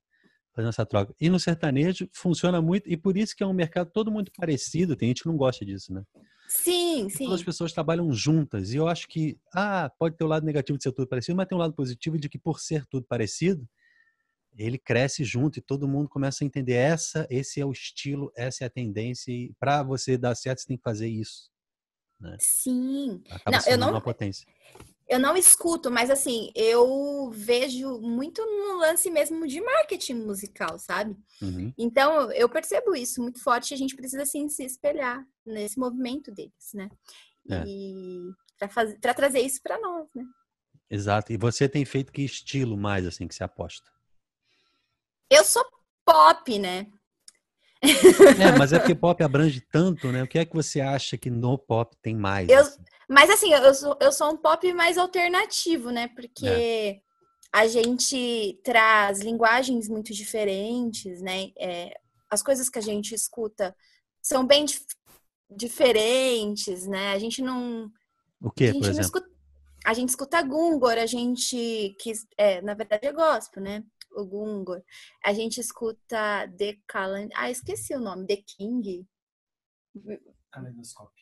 fazendo essa troca. E no sertanejo funciona muito, e por isso que é um mercado todo muito parecido, tem gente que não gosta disso, né? Sim, sim. Todas as pessoas trabalham juntas, e eu acho que, ah, pode ter o lado negativo de ser tudo parecido, mas tem um lado positivo de que por ser tudo parecido, ele cresce junto e todo mundo começa a entender essa, esse é o estilo, essa é a tendência, e para você dar certo, você tem que fazer isso. Né? Sim. Acaba não, eu não, uma potência. Eu não escuto, mas assim, eu vejo muito no lance mesmo de marketing musical, sabe? Uhum. Então, eu percebo isso muito forte e a gente precisa, assim, se espelhar nesse movimento deles, né? É. E para trazer isso para nós, né? Exato. E você tem feito que estilo mais, assim, que se aposta? Eu sou pop, né? É, mas é porque pop abrange tanto, né? O que é que você acha que no pop tem mais? Eu, assim? Mas assim, eu sou, eu sou um pop mais alternativo, né? Porque é. a gente traz linguagens muito diferentes, né? É, as coisas que a gente escuta são bem dif diferentes, né? A gente não. O que, por exemplo? Escuta, a gente escuta Gungor, a gente. Que, é, na verdade é gospel, né? O Gungor. A gente escuta The Calendar. Ah, esqueci o nome. The King.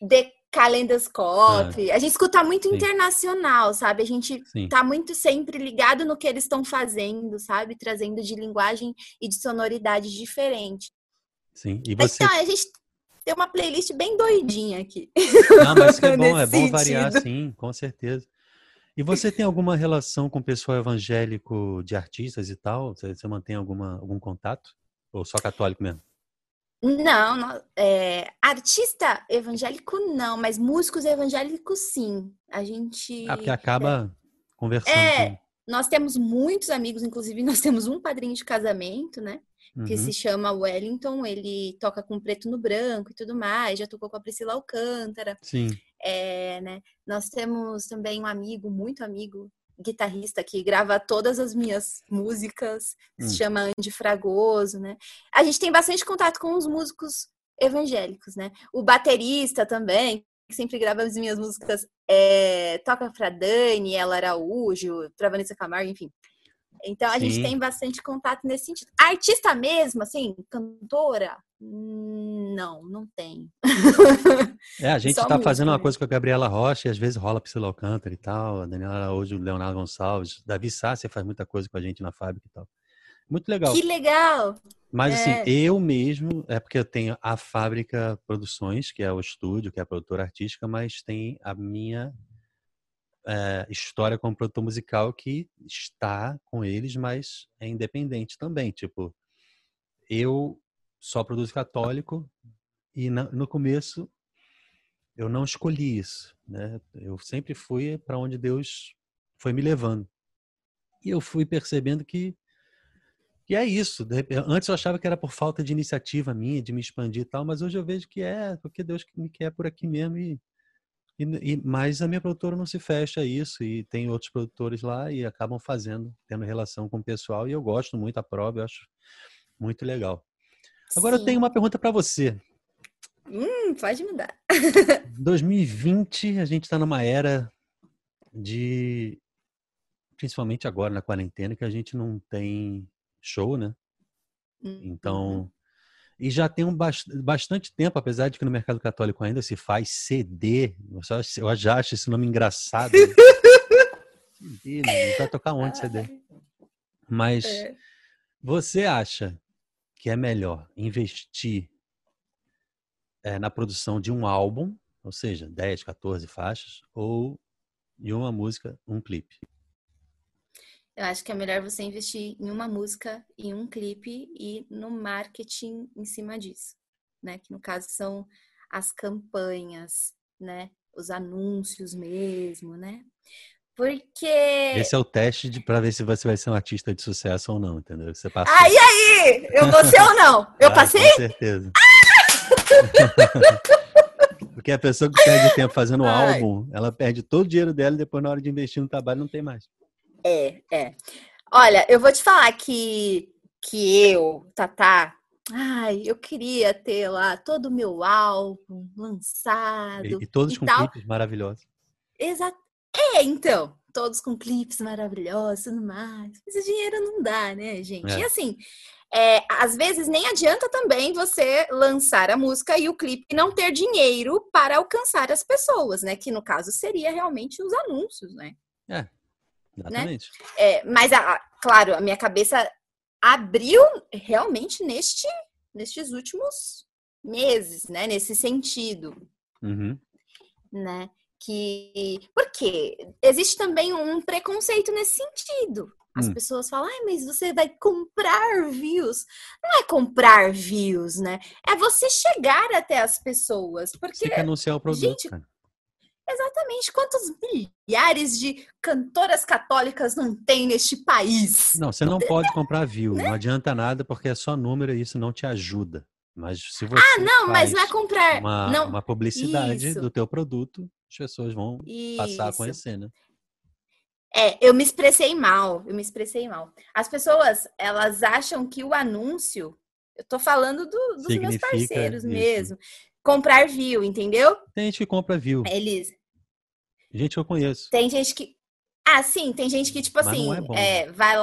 The Calendoscope. Ah, a gente escuta muito sim. internacional, sabe? A gente sim. tá muito sempre ligado no que eles estão fazendo, sabe? Trazendo de linguagem e de sonoridade diferente. Sim. E você... Então, a gente tem uma playlist bem doidinha aqui. Não, mas que é bom, é bom variar, sim, com certeza. E você tem alguma relação com o pessoal evangélico de artistas e tal? Você, você mantém alguma, algum contato? Ou só católico mesmo? Não, não é, artista evangélico não, mas músicos evangélicos sim. A gente. Ah, porque acaba é, conversando. É, com... nós temos muitos amigos, inclusive nós temos um padrinho de casamento, né? Que uhum. se chama Wellington, ele toca com preto no branco e tudo mais, já tocou com a Priscila Alcântara. Sim. É, né? Nós temos também um amigo, muito amigo, guitarrista que grava todas as minhas músicas, hum. se chama Andy Fragoso, né? A gente tem bastante contato com os músicos evangélicos, né? O baterista também, que sempre grava as minhas músicas, é, toca pra Dani, ela Araújo, pra Vanessa Camargo, enfim. Então a Sim. gente tem bastante contato nesse sentido. artista mesmo, assim, cantora, não, não tem. É, a gente está fazendo uma coisa com a Gabriela Rocha e às vezes rola Priscila Alcântara e tal, a Daniela hoje o Leonardo Gonçalves, Davi Sácia faz muita coisa com a gente na fábrica e tal. Muito legal. Que legal! Mas assim, é... assim, eu mesmo, é porque eu tenho a Fábrica Produções, que é o estúdio, que é a produtora artística, mas tem a minha é, história como produtor musical que está com eles, mas é independente também. Tipo, eu só produzo católico e no começo eu não escolhi isso, né? Eu sempre fui para onde Deus foi me levando. E eu fui percebendo que que é isso. Antes eu achava que era por falta de iniciativa minha, de me expandir e tal, mas hoje eu vejo que é porque Deus me quer por aqui mesmo e e, e, mas a minha produtora não se fecha a isso e tem outros produtores lá e acabam fazendo, tendo relação com o pessoal e eu gosto muito da prova, eu acho muito legal. Agora Sim. eu tenho uma pergunta para você. Hum, pode mudar. 2020 a gente está numa era de, principalmente agora na quarentena, que a gente não tem show, né? Então uhum. E já tem um bastante tempo, apesar de que no mercado católico ainda se faz CD. Eu já acho esse nome engraçado. CD, vai tocar onde CD? Mas é. você acha que é melhor investir é, na produção de um álbum, ou seja, 10, 14 faixas, ou de uma música, um clipe? Eu acho que é melhor você investir em uma música, em um clipe e no marketing em cima disso, né? Que no caso são as campanhas, né? Os anúncios mesmo, né? Porque. Esse é o teste de para ver se você vai ser um artista de sucesso ou não, entendeu? Você passou. E aí? Eu vou ser ou não? Eu ah, passei? Com certeza. Porque a pessoa que perde tempo fazendo um álbum, ela perde todo o dinheiro dela e depois, na hora de investir no trabalho, não tem mais. É, é. Olha, eu vou te falar que, que eu, Tatá, ai, eu queria ter lá todo o meu álbum lançado. E, e todos e com tal. clipes maravilhosos. Exato. É, então. todos com clipes maravilhosos e tudo mais. Mas o dinheiro não dá, né, gente? É. E assim, é, às vezes nem adianta também você lançar a música e o clipe e não ter dinheiro para alcançar as pessoas, né? Que no caso seria realmente os anúncios, né? É, exatamente. É, mas, a- claro, a minha cabeça abriu realmente neste, nestes últimos meses, né? Nesse sentido, Uhum. né? Que porque existe também um preconceito nesse sentido. As Hum. pessoas falam, ai, mas você vai comprar views. Não é comprar views, né? É você chegar até as pessoas. Porque Você quer anunciar o produto, gente, cara. Exatamente quantos milhares de cantoras católicas não tem neste país? Não, você não pode comprar view. Né? Não adianta nada porque é só número e isso não te ajuda. Mas se você Ah, não, mas não é comprar. uma, não, uma publicidade Isso. do teu produto, as pessoas vão passar a Isso. conhecer, né? É, eu me expressei mal, eu me expressei mal. As pessoas, elas acham que o anúncio, eu tô falando do- dos meus Significa parceiros isso. mesmo, comprar view, entendeu? Tem gente que compra view. Eles, Gente que eu conheço. tem gente que, ah, sim, tem gente que tipo Mas assim, não é é, vai,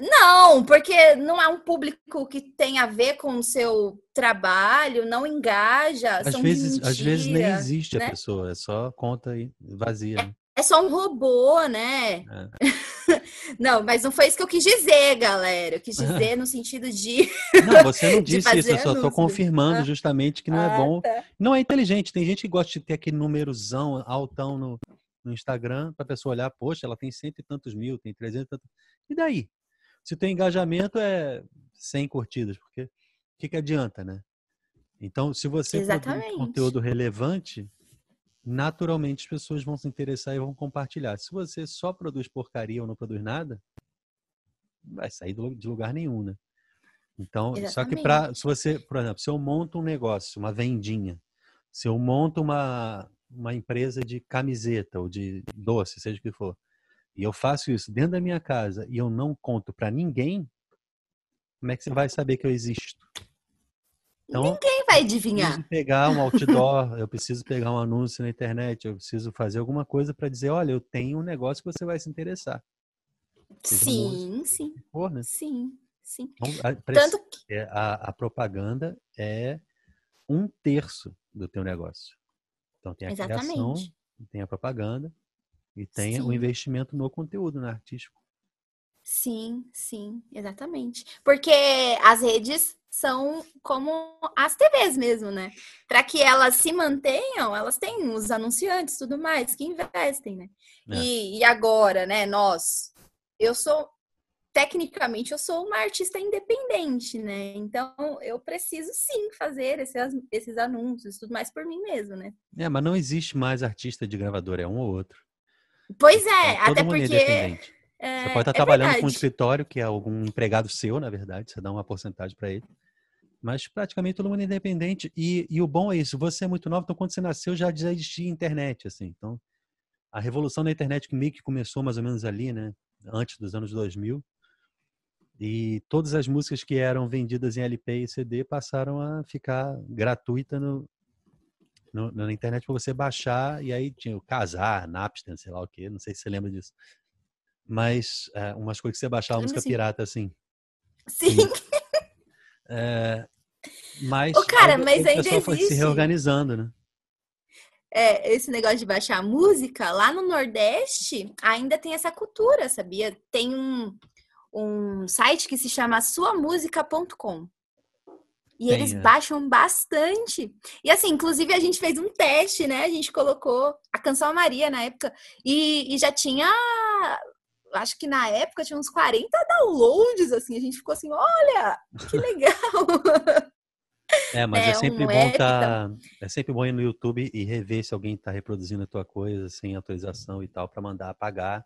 não, porque não é um público que tem a ver com o seu trabalho, não engaja, Às vezes, às vezes nem existe a né? pessoa, é só conta aí vazia. né? É só um robô, né? É. Não, mas não foi isso que eu quis dizer, galera. Eu quis dizer no sentido de. Não, você não disse isso, eu só estou confirmando Ah. justamente que não é Ah, bom. tá. Não é inteligente. Tem gente que gosta de ter aquele númerozão altão no, no Instagram para a pessoa olhar, poxa, ela tem cento e tantos mil, tem trezentos e tantos. E daí? Se o teu engajamento é 100 curtidas, porque o que, que adianta, né? Então, se você produz Exatamente. conteúdo relevante, naturalmente as pessoas vão se interessar e vão compartilhar. Se você só produz porcaria ou não produz nada, vai sair de lugar nenhum, né? Então, só que para se você, por exemplo, se eu monto um negócio, uma vendinha, se eu monto uma uma empresa de camiseta ou de doce, seja o que for, e eu faço isso dentro da minha casa e eu não conto para ninguém, como é que você vai saber que eu existo? Então, Quem vai eu adivinhar? preciso pegar um outdoor, eu preciso pegar um anúncio na internet, eu preciso fazer alguma coisa para dizer, olha, eu tenho um negócio que você vai se interessar. seja Sim, sim, for, né? sim, sim. Então, a, Tanto que. é, a, a propaganda é um terço do teu negócio. Então tem a criação, Exatamente. tem a propaganda e tem o Sim. investimento no conteúdo, no artístico. Sim, sim, exatamente. Porque as redes são como as TVs mesmo, né? Para que elas se mantenham, elas têm os anunciantes e tudo mais que investem, né? É. E, e agora, né, nós, eu sou, tecnicamente, eu sou uma artista independente, né? Então, eu preciso sim fazer esses, esses anúncios tudo mais por mim mesmo, né? É, mas não existe mais artista de gravador, é um ou outro. Pois é, Então, todo até é porque. É, Você pode estar é trabalhando com um verdade. escritório que é algum empregado seu, na verdade, você dá uma porcentagem para ele. Mas praticamente todo mundo é independente. E, e o bom é isso, você é muito novo, então quando você nasceu já já existia internet, assim. Então, a revolução da internet que meio que começou mais ou menos ali, né? Antes dos anos 2000. E todas as músicas que eram vendidas em LP e CD passaram a ficar gratuita no, no- na internet para você baixar. E aí tinha o Casar, Napster, sei lá o quê, não sei se você lembra disso. Mas é, umas coisas que você baixava música sim. pirata, assim. Sim, É, mas Ô, cara, mas o ainda pessoal foi se reorganizando, né? é, esse negócio de baixar música, lá no Nordeste ainda tem essa cultura, sabia? Tem um, um site que se chama suamusica.com. E Tem, eles é. baixam bastante. E assim, inclusive a gente fez um teste, né? A gente colocou a canção Maria na época e, e já tinha, acho que na época tinha uns 40 downloads, assim. A gente ficou assim, olha, que legal. É, mas é, É, sempre um bom tá, é sempre bom ir no YouTube e rever se alguém está reproduzindo a tua coisa sem autorização e tal para mandar apagar.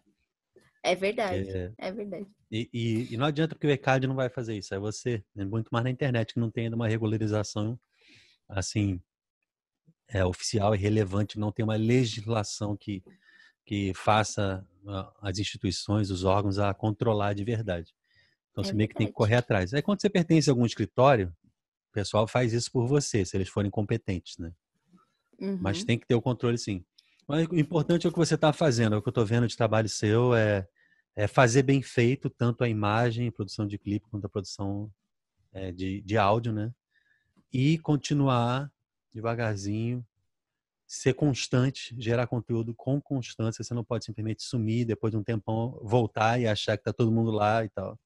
É verdade, É, é verdade. e, e- e não adianta porque o ECAD não vai fazer isso, é você. É muito mais na internet que não tem ainda uma regularização assim é, oficial e relevante, não tem uma legislação que que faça as instituições, os órgãos a controlar de verdade. Então É você meio que tem que correr atrás. Aí quando você pertence a algum escritório, o pessoal faz isso por você, se eles forem competentes, né? Mas Uhum. tem que ter o controle sim. Mas o importante é o que você está fazendo. O que eu estou vendo de trabalho seu é, é, fazer bem feito tanto a imagem, produção de clipe, quanto a produção é, de, de áudio, né? E continuar devagarzinho, ser constante, gerar conteúdo com constância. Você não pode simplesmente sumir depois de um tempão, voltar e achar que está todo mundo lá e tal.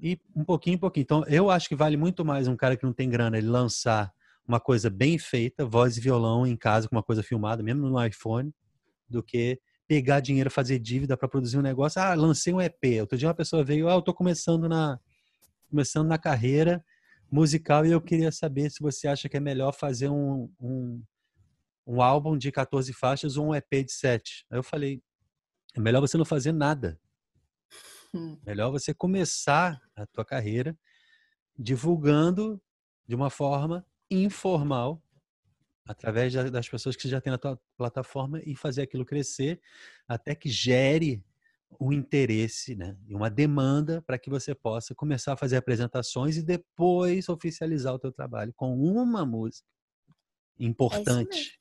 E um pouquinho em pouquinho. Então, eu acho que vale muito mais um cara que não tem grana ele lançar uma coisa bem feita, voz e violão em casa com uma coisa filmada, mesmo no iPhone, do que pegar dinheiro, fazer dívida para produzir um negócio. Ah, lancei um EP. Outro dia uma pessoa veio, ah, eu estou começando na começando na carreira musical e eu queria saber se você acha que é melhor fazer um, um, um álbum de 14 faixas ou um EP de 7. Aí eu falei, é melhor você não fazer nada. Hum. Melhor você começar a tua carreira divulgando de uma forma informal através das pessoas que já têm na tua plataforma e fazer aquilo crescer até que gere um interesse né, e uma demanda para que você possa começar a fazer apresentações e depois oficializar o teu trabalho com uma música importante.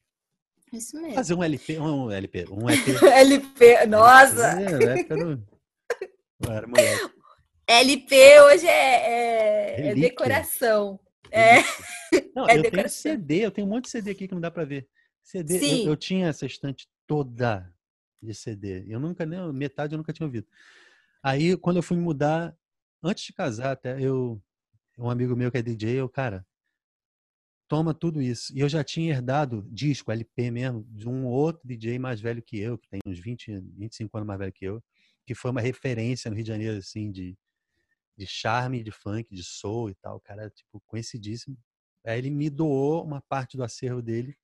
Isso mesmo. Fazer um LP, um LP, um EP. LP, nossa! É, LP hoje é, é, é decoração. É. Não, é eu tenho CD, eu tenho um monte de CD aqui que não dá para ver. CD, eu, eu, tinha essa estante toda de CD. Eu nunca nem metade eu nunca tinha ouvido. Aí quando eu fui mudar, antes de casar até, eu um amigo meu que é DJ, eu, cara, toma tudo isso. E eu já tinha herdado disco, LP mesmo, de um outro DJ mais velho que eu, que tem uns 20, 25 anos mais velho que eu, que foi uma referência no Rio de Janeiro, assim, de, de charme, de funk, de soul e tal. O cara, tipo, conhecidíssimo. Aí ele me doou uma parte do acervo dele,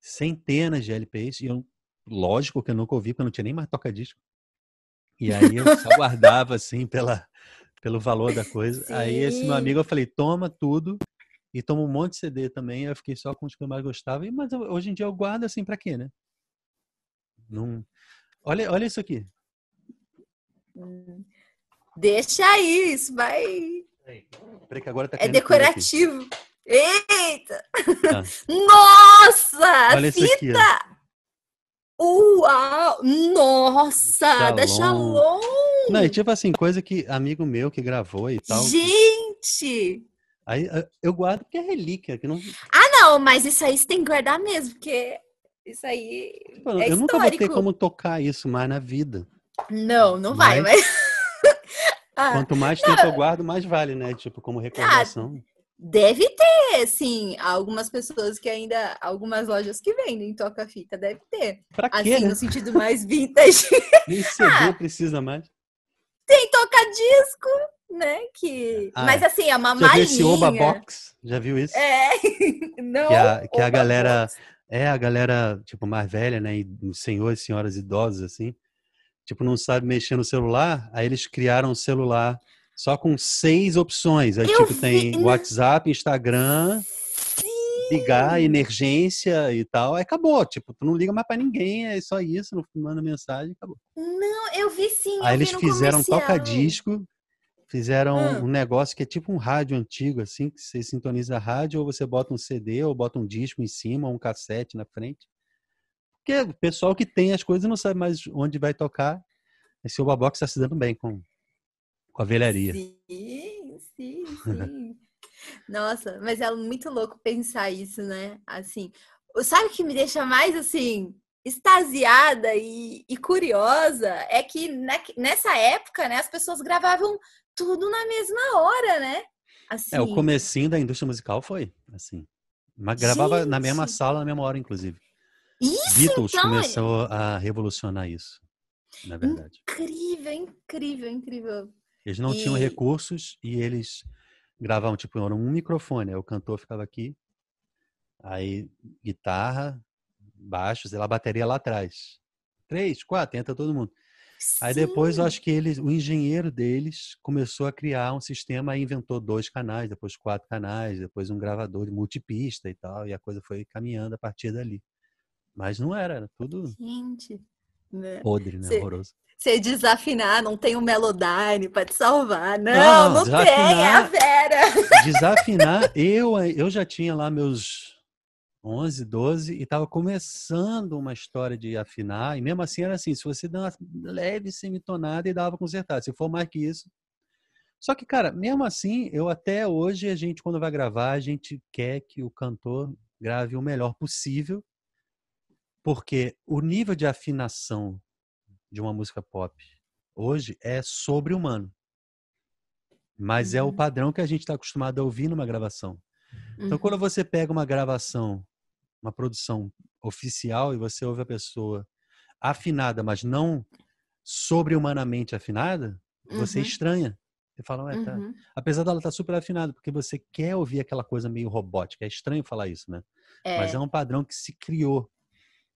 centenas de LPs, e eu lógico que eu nunca ouvi, porque eu não tinha nem mais toca-disco. E aí eu só guardava, assim, pela, pelo valor da coisa. Sim. Aí esse meu amigo, eu falei, toma tudo e toma um monte de CD também. Eu fiquei só com os que eu mais gostava. Mas hoje em dia eu guardo, assim, pra quê, né? Não... Olha, olha isso aqui. Hum. Deixa aí, isso vai... Peraí, que agora tá é decorativo. Eita! Ah. Nossa! Olha fita! Aqui, Uau! Nossa! Shalom. Da Shalom! Não, e tipo assim, coisa que amigo meu que gravou e tal. Gente! Aí eu guardo porque é relíquia. Que não... Ah, não, mas isso aí você tem que guardar mesmo, porque isso aí. Tipo, é eu histórico. nunca vou ter como tocar isso mais na vida. Não, não vai, mas. ah, Quanto mais tempo não. eu guardo, mais vale, né? Tipo, como ah, recordação. Ah, Deve ter, sim, algumas pessoas que ainda, algumas lojas que vendem toca-fita, deve ter. Pra quê, assim, né? no sentido mais vintage. Nem CD ah, precisa mais. Tem toca-disco, né? Que... Ah, Mas assim, é uma já malinha. Viu esse Oba Box? Já viu isso? É, não. Que a, que a galera, Box. é a galera, tipo, mais velha, né? E senhores senhoras idosos, assim, tipo, não sabe mexer no celular, aí eles criaram um celular só com seis opções. Aí, eu tipo, vi... tem WhatsApp, Instagram, Sim. ligar, emergência e tal. Aí acabou. Tipo, tu não liga mais pra ninguém, é só isso, não manda mensagem, acabou. Não, eu vi sim. Aí eles fizeram toca-disco, fizeram hum. um negócio que é tipo um rádio antigo, assim, que você sintoniza a rádio, ou você bota um CD, ou bota um disco em cima, ou um cassete na frente. Porque o pessoal que tem as coisas não sabe mais onde vai tocar. Esse Obabox está se dando bem com, com a velharia. Sim, sim, sim. Nossa, mas é muito louco pensar isso, né? Assim, sabe o que me deixa mais assim extasiada e, e curiosa é que nessa época, né, as pessoas gravavam tudo na mesma hora, né? Assim... É, o assim comecinho da indústria musical foi assim. Mas gravava Gente. na mesma sala, na mesma hora, inclusive. Isso, Beatles então... começou a revolucionar isso, na verdade. Incrível, incrível, incrível. Eles não e... tinham recursos e eles gravavam, tipo, um microfone. Aí o cantor ficava aqui, aí guitarra, baixo, sei lá, bateria lá atrás. Três, quatro, entra todo mundo. Sim. Aí depois eu acho que eles, o engenheiro deles começou a criar um sistema, aí inventou dois canais, depois quatro canais, depois um gravador de multipista e tal, e a coisa foi caminhando a partir dali. Mas não era, era tudo Gente, né? podre, né? Cê, Horroroso você desafinar, não tem um Melodyne para te salvar. Não, não, não tem, é a Vera. Desafinar, eu, eu já tinha lá meus 11, 12 e estava começando uma história de afinar. E mesmo assim era assim, se você dá uma leve semitonada e dava consertar. Se for mais que isso. Só que, cara, mesmo assim, eu até hoje, a gente, quando vai gravar, a gente quer que o cantor grave o melhor possível, porque o nível de afinação de uma música pop hoje é sobre-humano. Mas uhum. é o uhum. padrão que a gente está acostumado a ouvir numa gravação. Então, uhum. quando você pega uma gravação uma produção oficial e você ouve a pessoa afinada, mas não sobre-humanamente afinada, você uhum. estranha. Você fala, ué, tá. Uhum. Apesar dela estar tá super afinada, porque você quer ouvir aquela coisa meio robótica. É estranho falar isso, né? É. Mas é um padrão que se criou.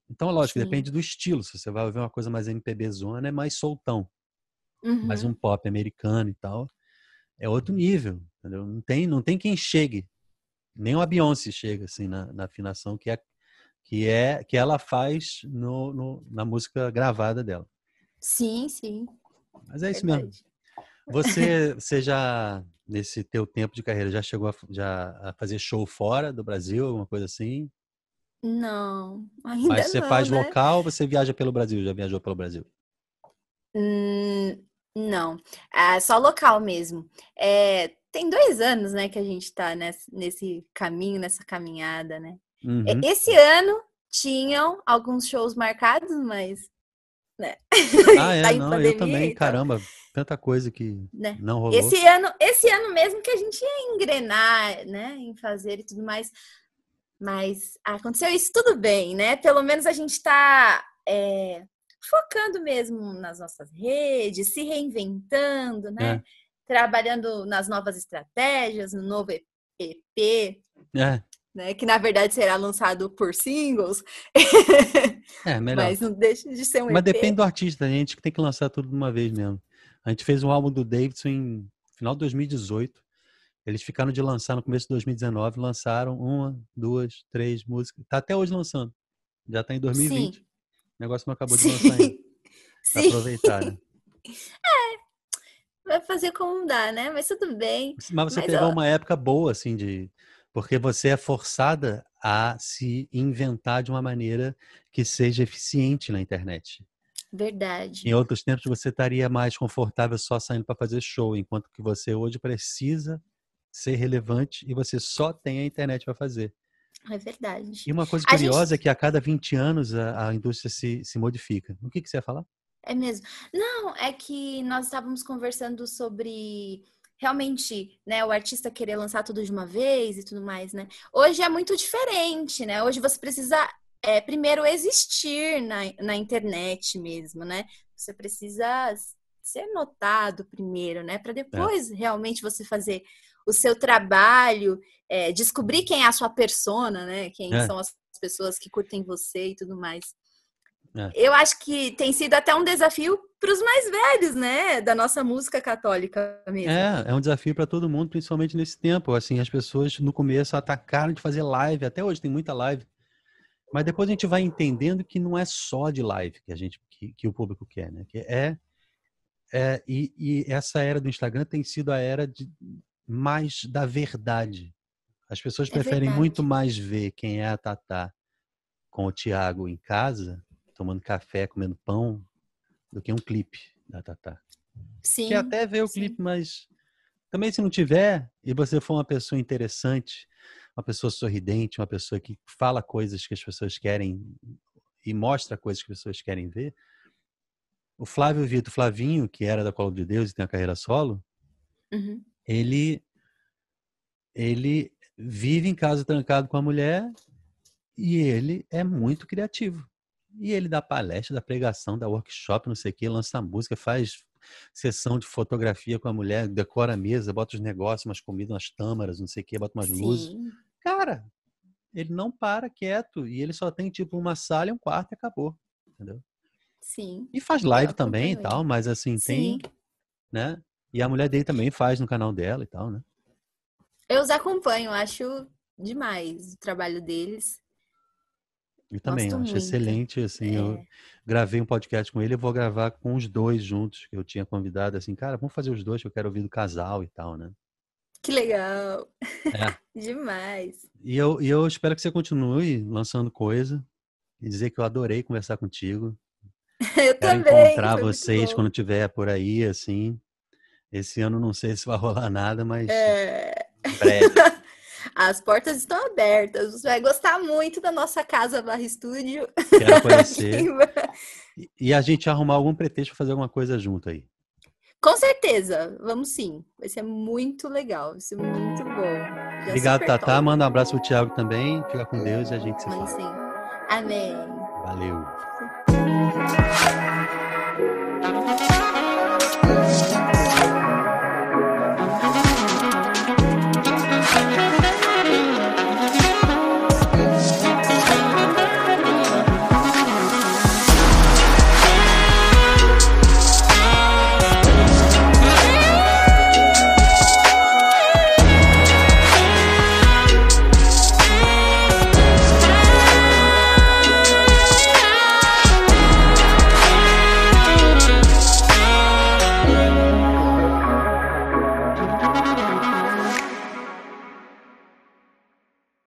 Então, lógico, Sim. depende do estilo. Se você vai ouvir uma coisa mais MPB zona, é mais soltão. Uhum. Mais um pop americano e tal. É outro nível, entendeu? Não tem, não tem quem chegue nem uma Beyoncé chega assim na, na afinação que é que é que ela faz no, no, na música gravada dela. Sim, sim. Mas é isso Verdade. mesmo. Você, você já nesse teu tempo de carreira já chegou a, já a fazer show fora do Brasil, alguma coisa assim? Não, ainda Mas você não, faz né? local, você viaja pelo Brasil? Já viajou pelo Brasil? Hum, não, é só local mesmo. É, tem dois anos, né, que a gente está nesse, nesse caminho, nessa caminhada, né? Uhum. Esse ano tinham alguns shows marcados, mas. Né? Ah, é, não, pandemia, eu também, então... caramba, tanta coisa que né? não rolou. Esse ano, esse ano mesmo que a gente ia engrenar, né, em fazer e tudo mais. Mas aconteceu isso tudo bem, né? Pelo menos a gente está é, focando mesmo nas nossas redes, se reinventando, né? É trabalhando nas novas estratégias, no novo EP, é. né, que na verdade será lançado por singles. É, melhor. Mas não deixa de ser um Mas EP. depende do artista, a gente que tem que lançar tudo de uma vez mesmo. A gente fez um álbum do Davidson em final de 2018. Eles ficaram de lançar no começo de 2019, lançaram uma, duas, três músicas. Tá até hoje lançando. Já tá em 2020. Sim. O negócio não acabou de lançar ainda. Sim. aproveitar, né? É, vai fazer como dá, né? Mas tudo bem. Mas você Mas, pegou ó... uma época boa, assim, de. Porque você é forçada a se inventar de uma maneira que seja eficiente na internet. Verdade. Em outros tempos você estaria mais confortável só saindo para fazer show, enquanto que você hoje precisa ser relevante e você só tem a internet para fazer. É verdade. E uma coisa curiosa gente... é que a cada 20 anos a, a indústria se, se modifica. O que, que você ia falar? É mesmo. Não, é que nós estávamos conversando sobre realmente, né, o artista querer lançar tudo de uma vez e tudo mais, né? Hoje é muito diferente, né? Hoje você precisa é, primeiro existir na, na internet mesmo, né? Você precisa ser notado primeiro, né? Para depois é. realmente você fazer o seu trabalho, é, descobrir quem é a sua persona, né? Quem é. são as pessoas que curtem você e tudo mais. É. Eu acho que tem sido até um desafio para os mais velhos, né, da nossa música católica mesmo. É, é um desafio para todo mundo, principalmente nesse tempo. Assim, as pessoas no começo atacaram de fazer live, até hoje tem muita live. Mas depois a gente vai entendendo que não é só de live que a gente que, que o público quer, né? Que é, é e, e essa era do Instagram tem sido a era de mais da verdade. As pessoas é preferem verdade. muito mais ver quem é a Tatá com o Tiago em casa tomando café, comendo pão, do que um clipe da Tatá. Sim. Que até ver o sim. clipe, mas também se não tiver, e você for uma pessoa interessante, uma pessoa sorridente, uma pessoa que fala coisas que as pessoas querem e mostra coisas que as pessoas querem ver. O Flávio Vitor Flavinho, que era da Colo de Deus e tem a carreira solo, uhum. ele ele vive em casa trancado com a mulher e ele é muito criativo. E ele dá palestra, dá pregação, dá workshop, não sei o que, lança música, faz sessão de fotografia com a mulher, decora a mesa, bota os negócios, umas comidas, umas tâmaras, não sei o que, bota umas Sim. luzes. Cara, ele não para quieto e ele só tem tipo uma sala e um quarto e acabou, entendeu? Sim. E faz live também e tal, mas assim, Sim. tem, né? E a mulher dele também faz no canal dela e tal, né? Eu os acompanho, acho demais o trabalho deles. Eu também Gosto acho muito. excelente, assim, é. eu gravei um podcast com ele, eu vou gravar com os dois juntos, que eu tinha convidado, assim, cara, vamos fazer os dois, que eu quero ouvir do casal e tal, né? Que legal. É. Demais. E eu, e eu espero que você continue lançando coisa e dizer que eu adorei conversar contigo. Eu Quero também. encontrar vocês quando tiver por aí, assim. Esse ano não sei se vai rolar nada, mas é... breve. As portas estão abertas. Você vai gostar muito da nossa casa barra estúdio. Quero conhecer. e a gente arrumar algum pretexto para fazer alguma coisa junto aí. Com certeza, vamos sim. Vai ser muito legal, vai ser muito bom. Já Obrigado, Tatá. Top. Manda um abraço pro Thiago também. Fica com Deus e a gente se fala. Sim. Amém. Valeu.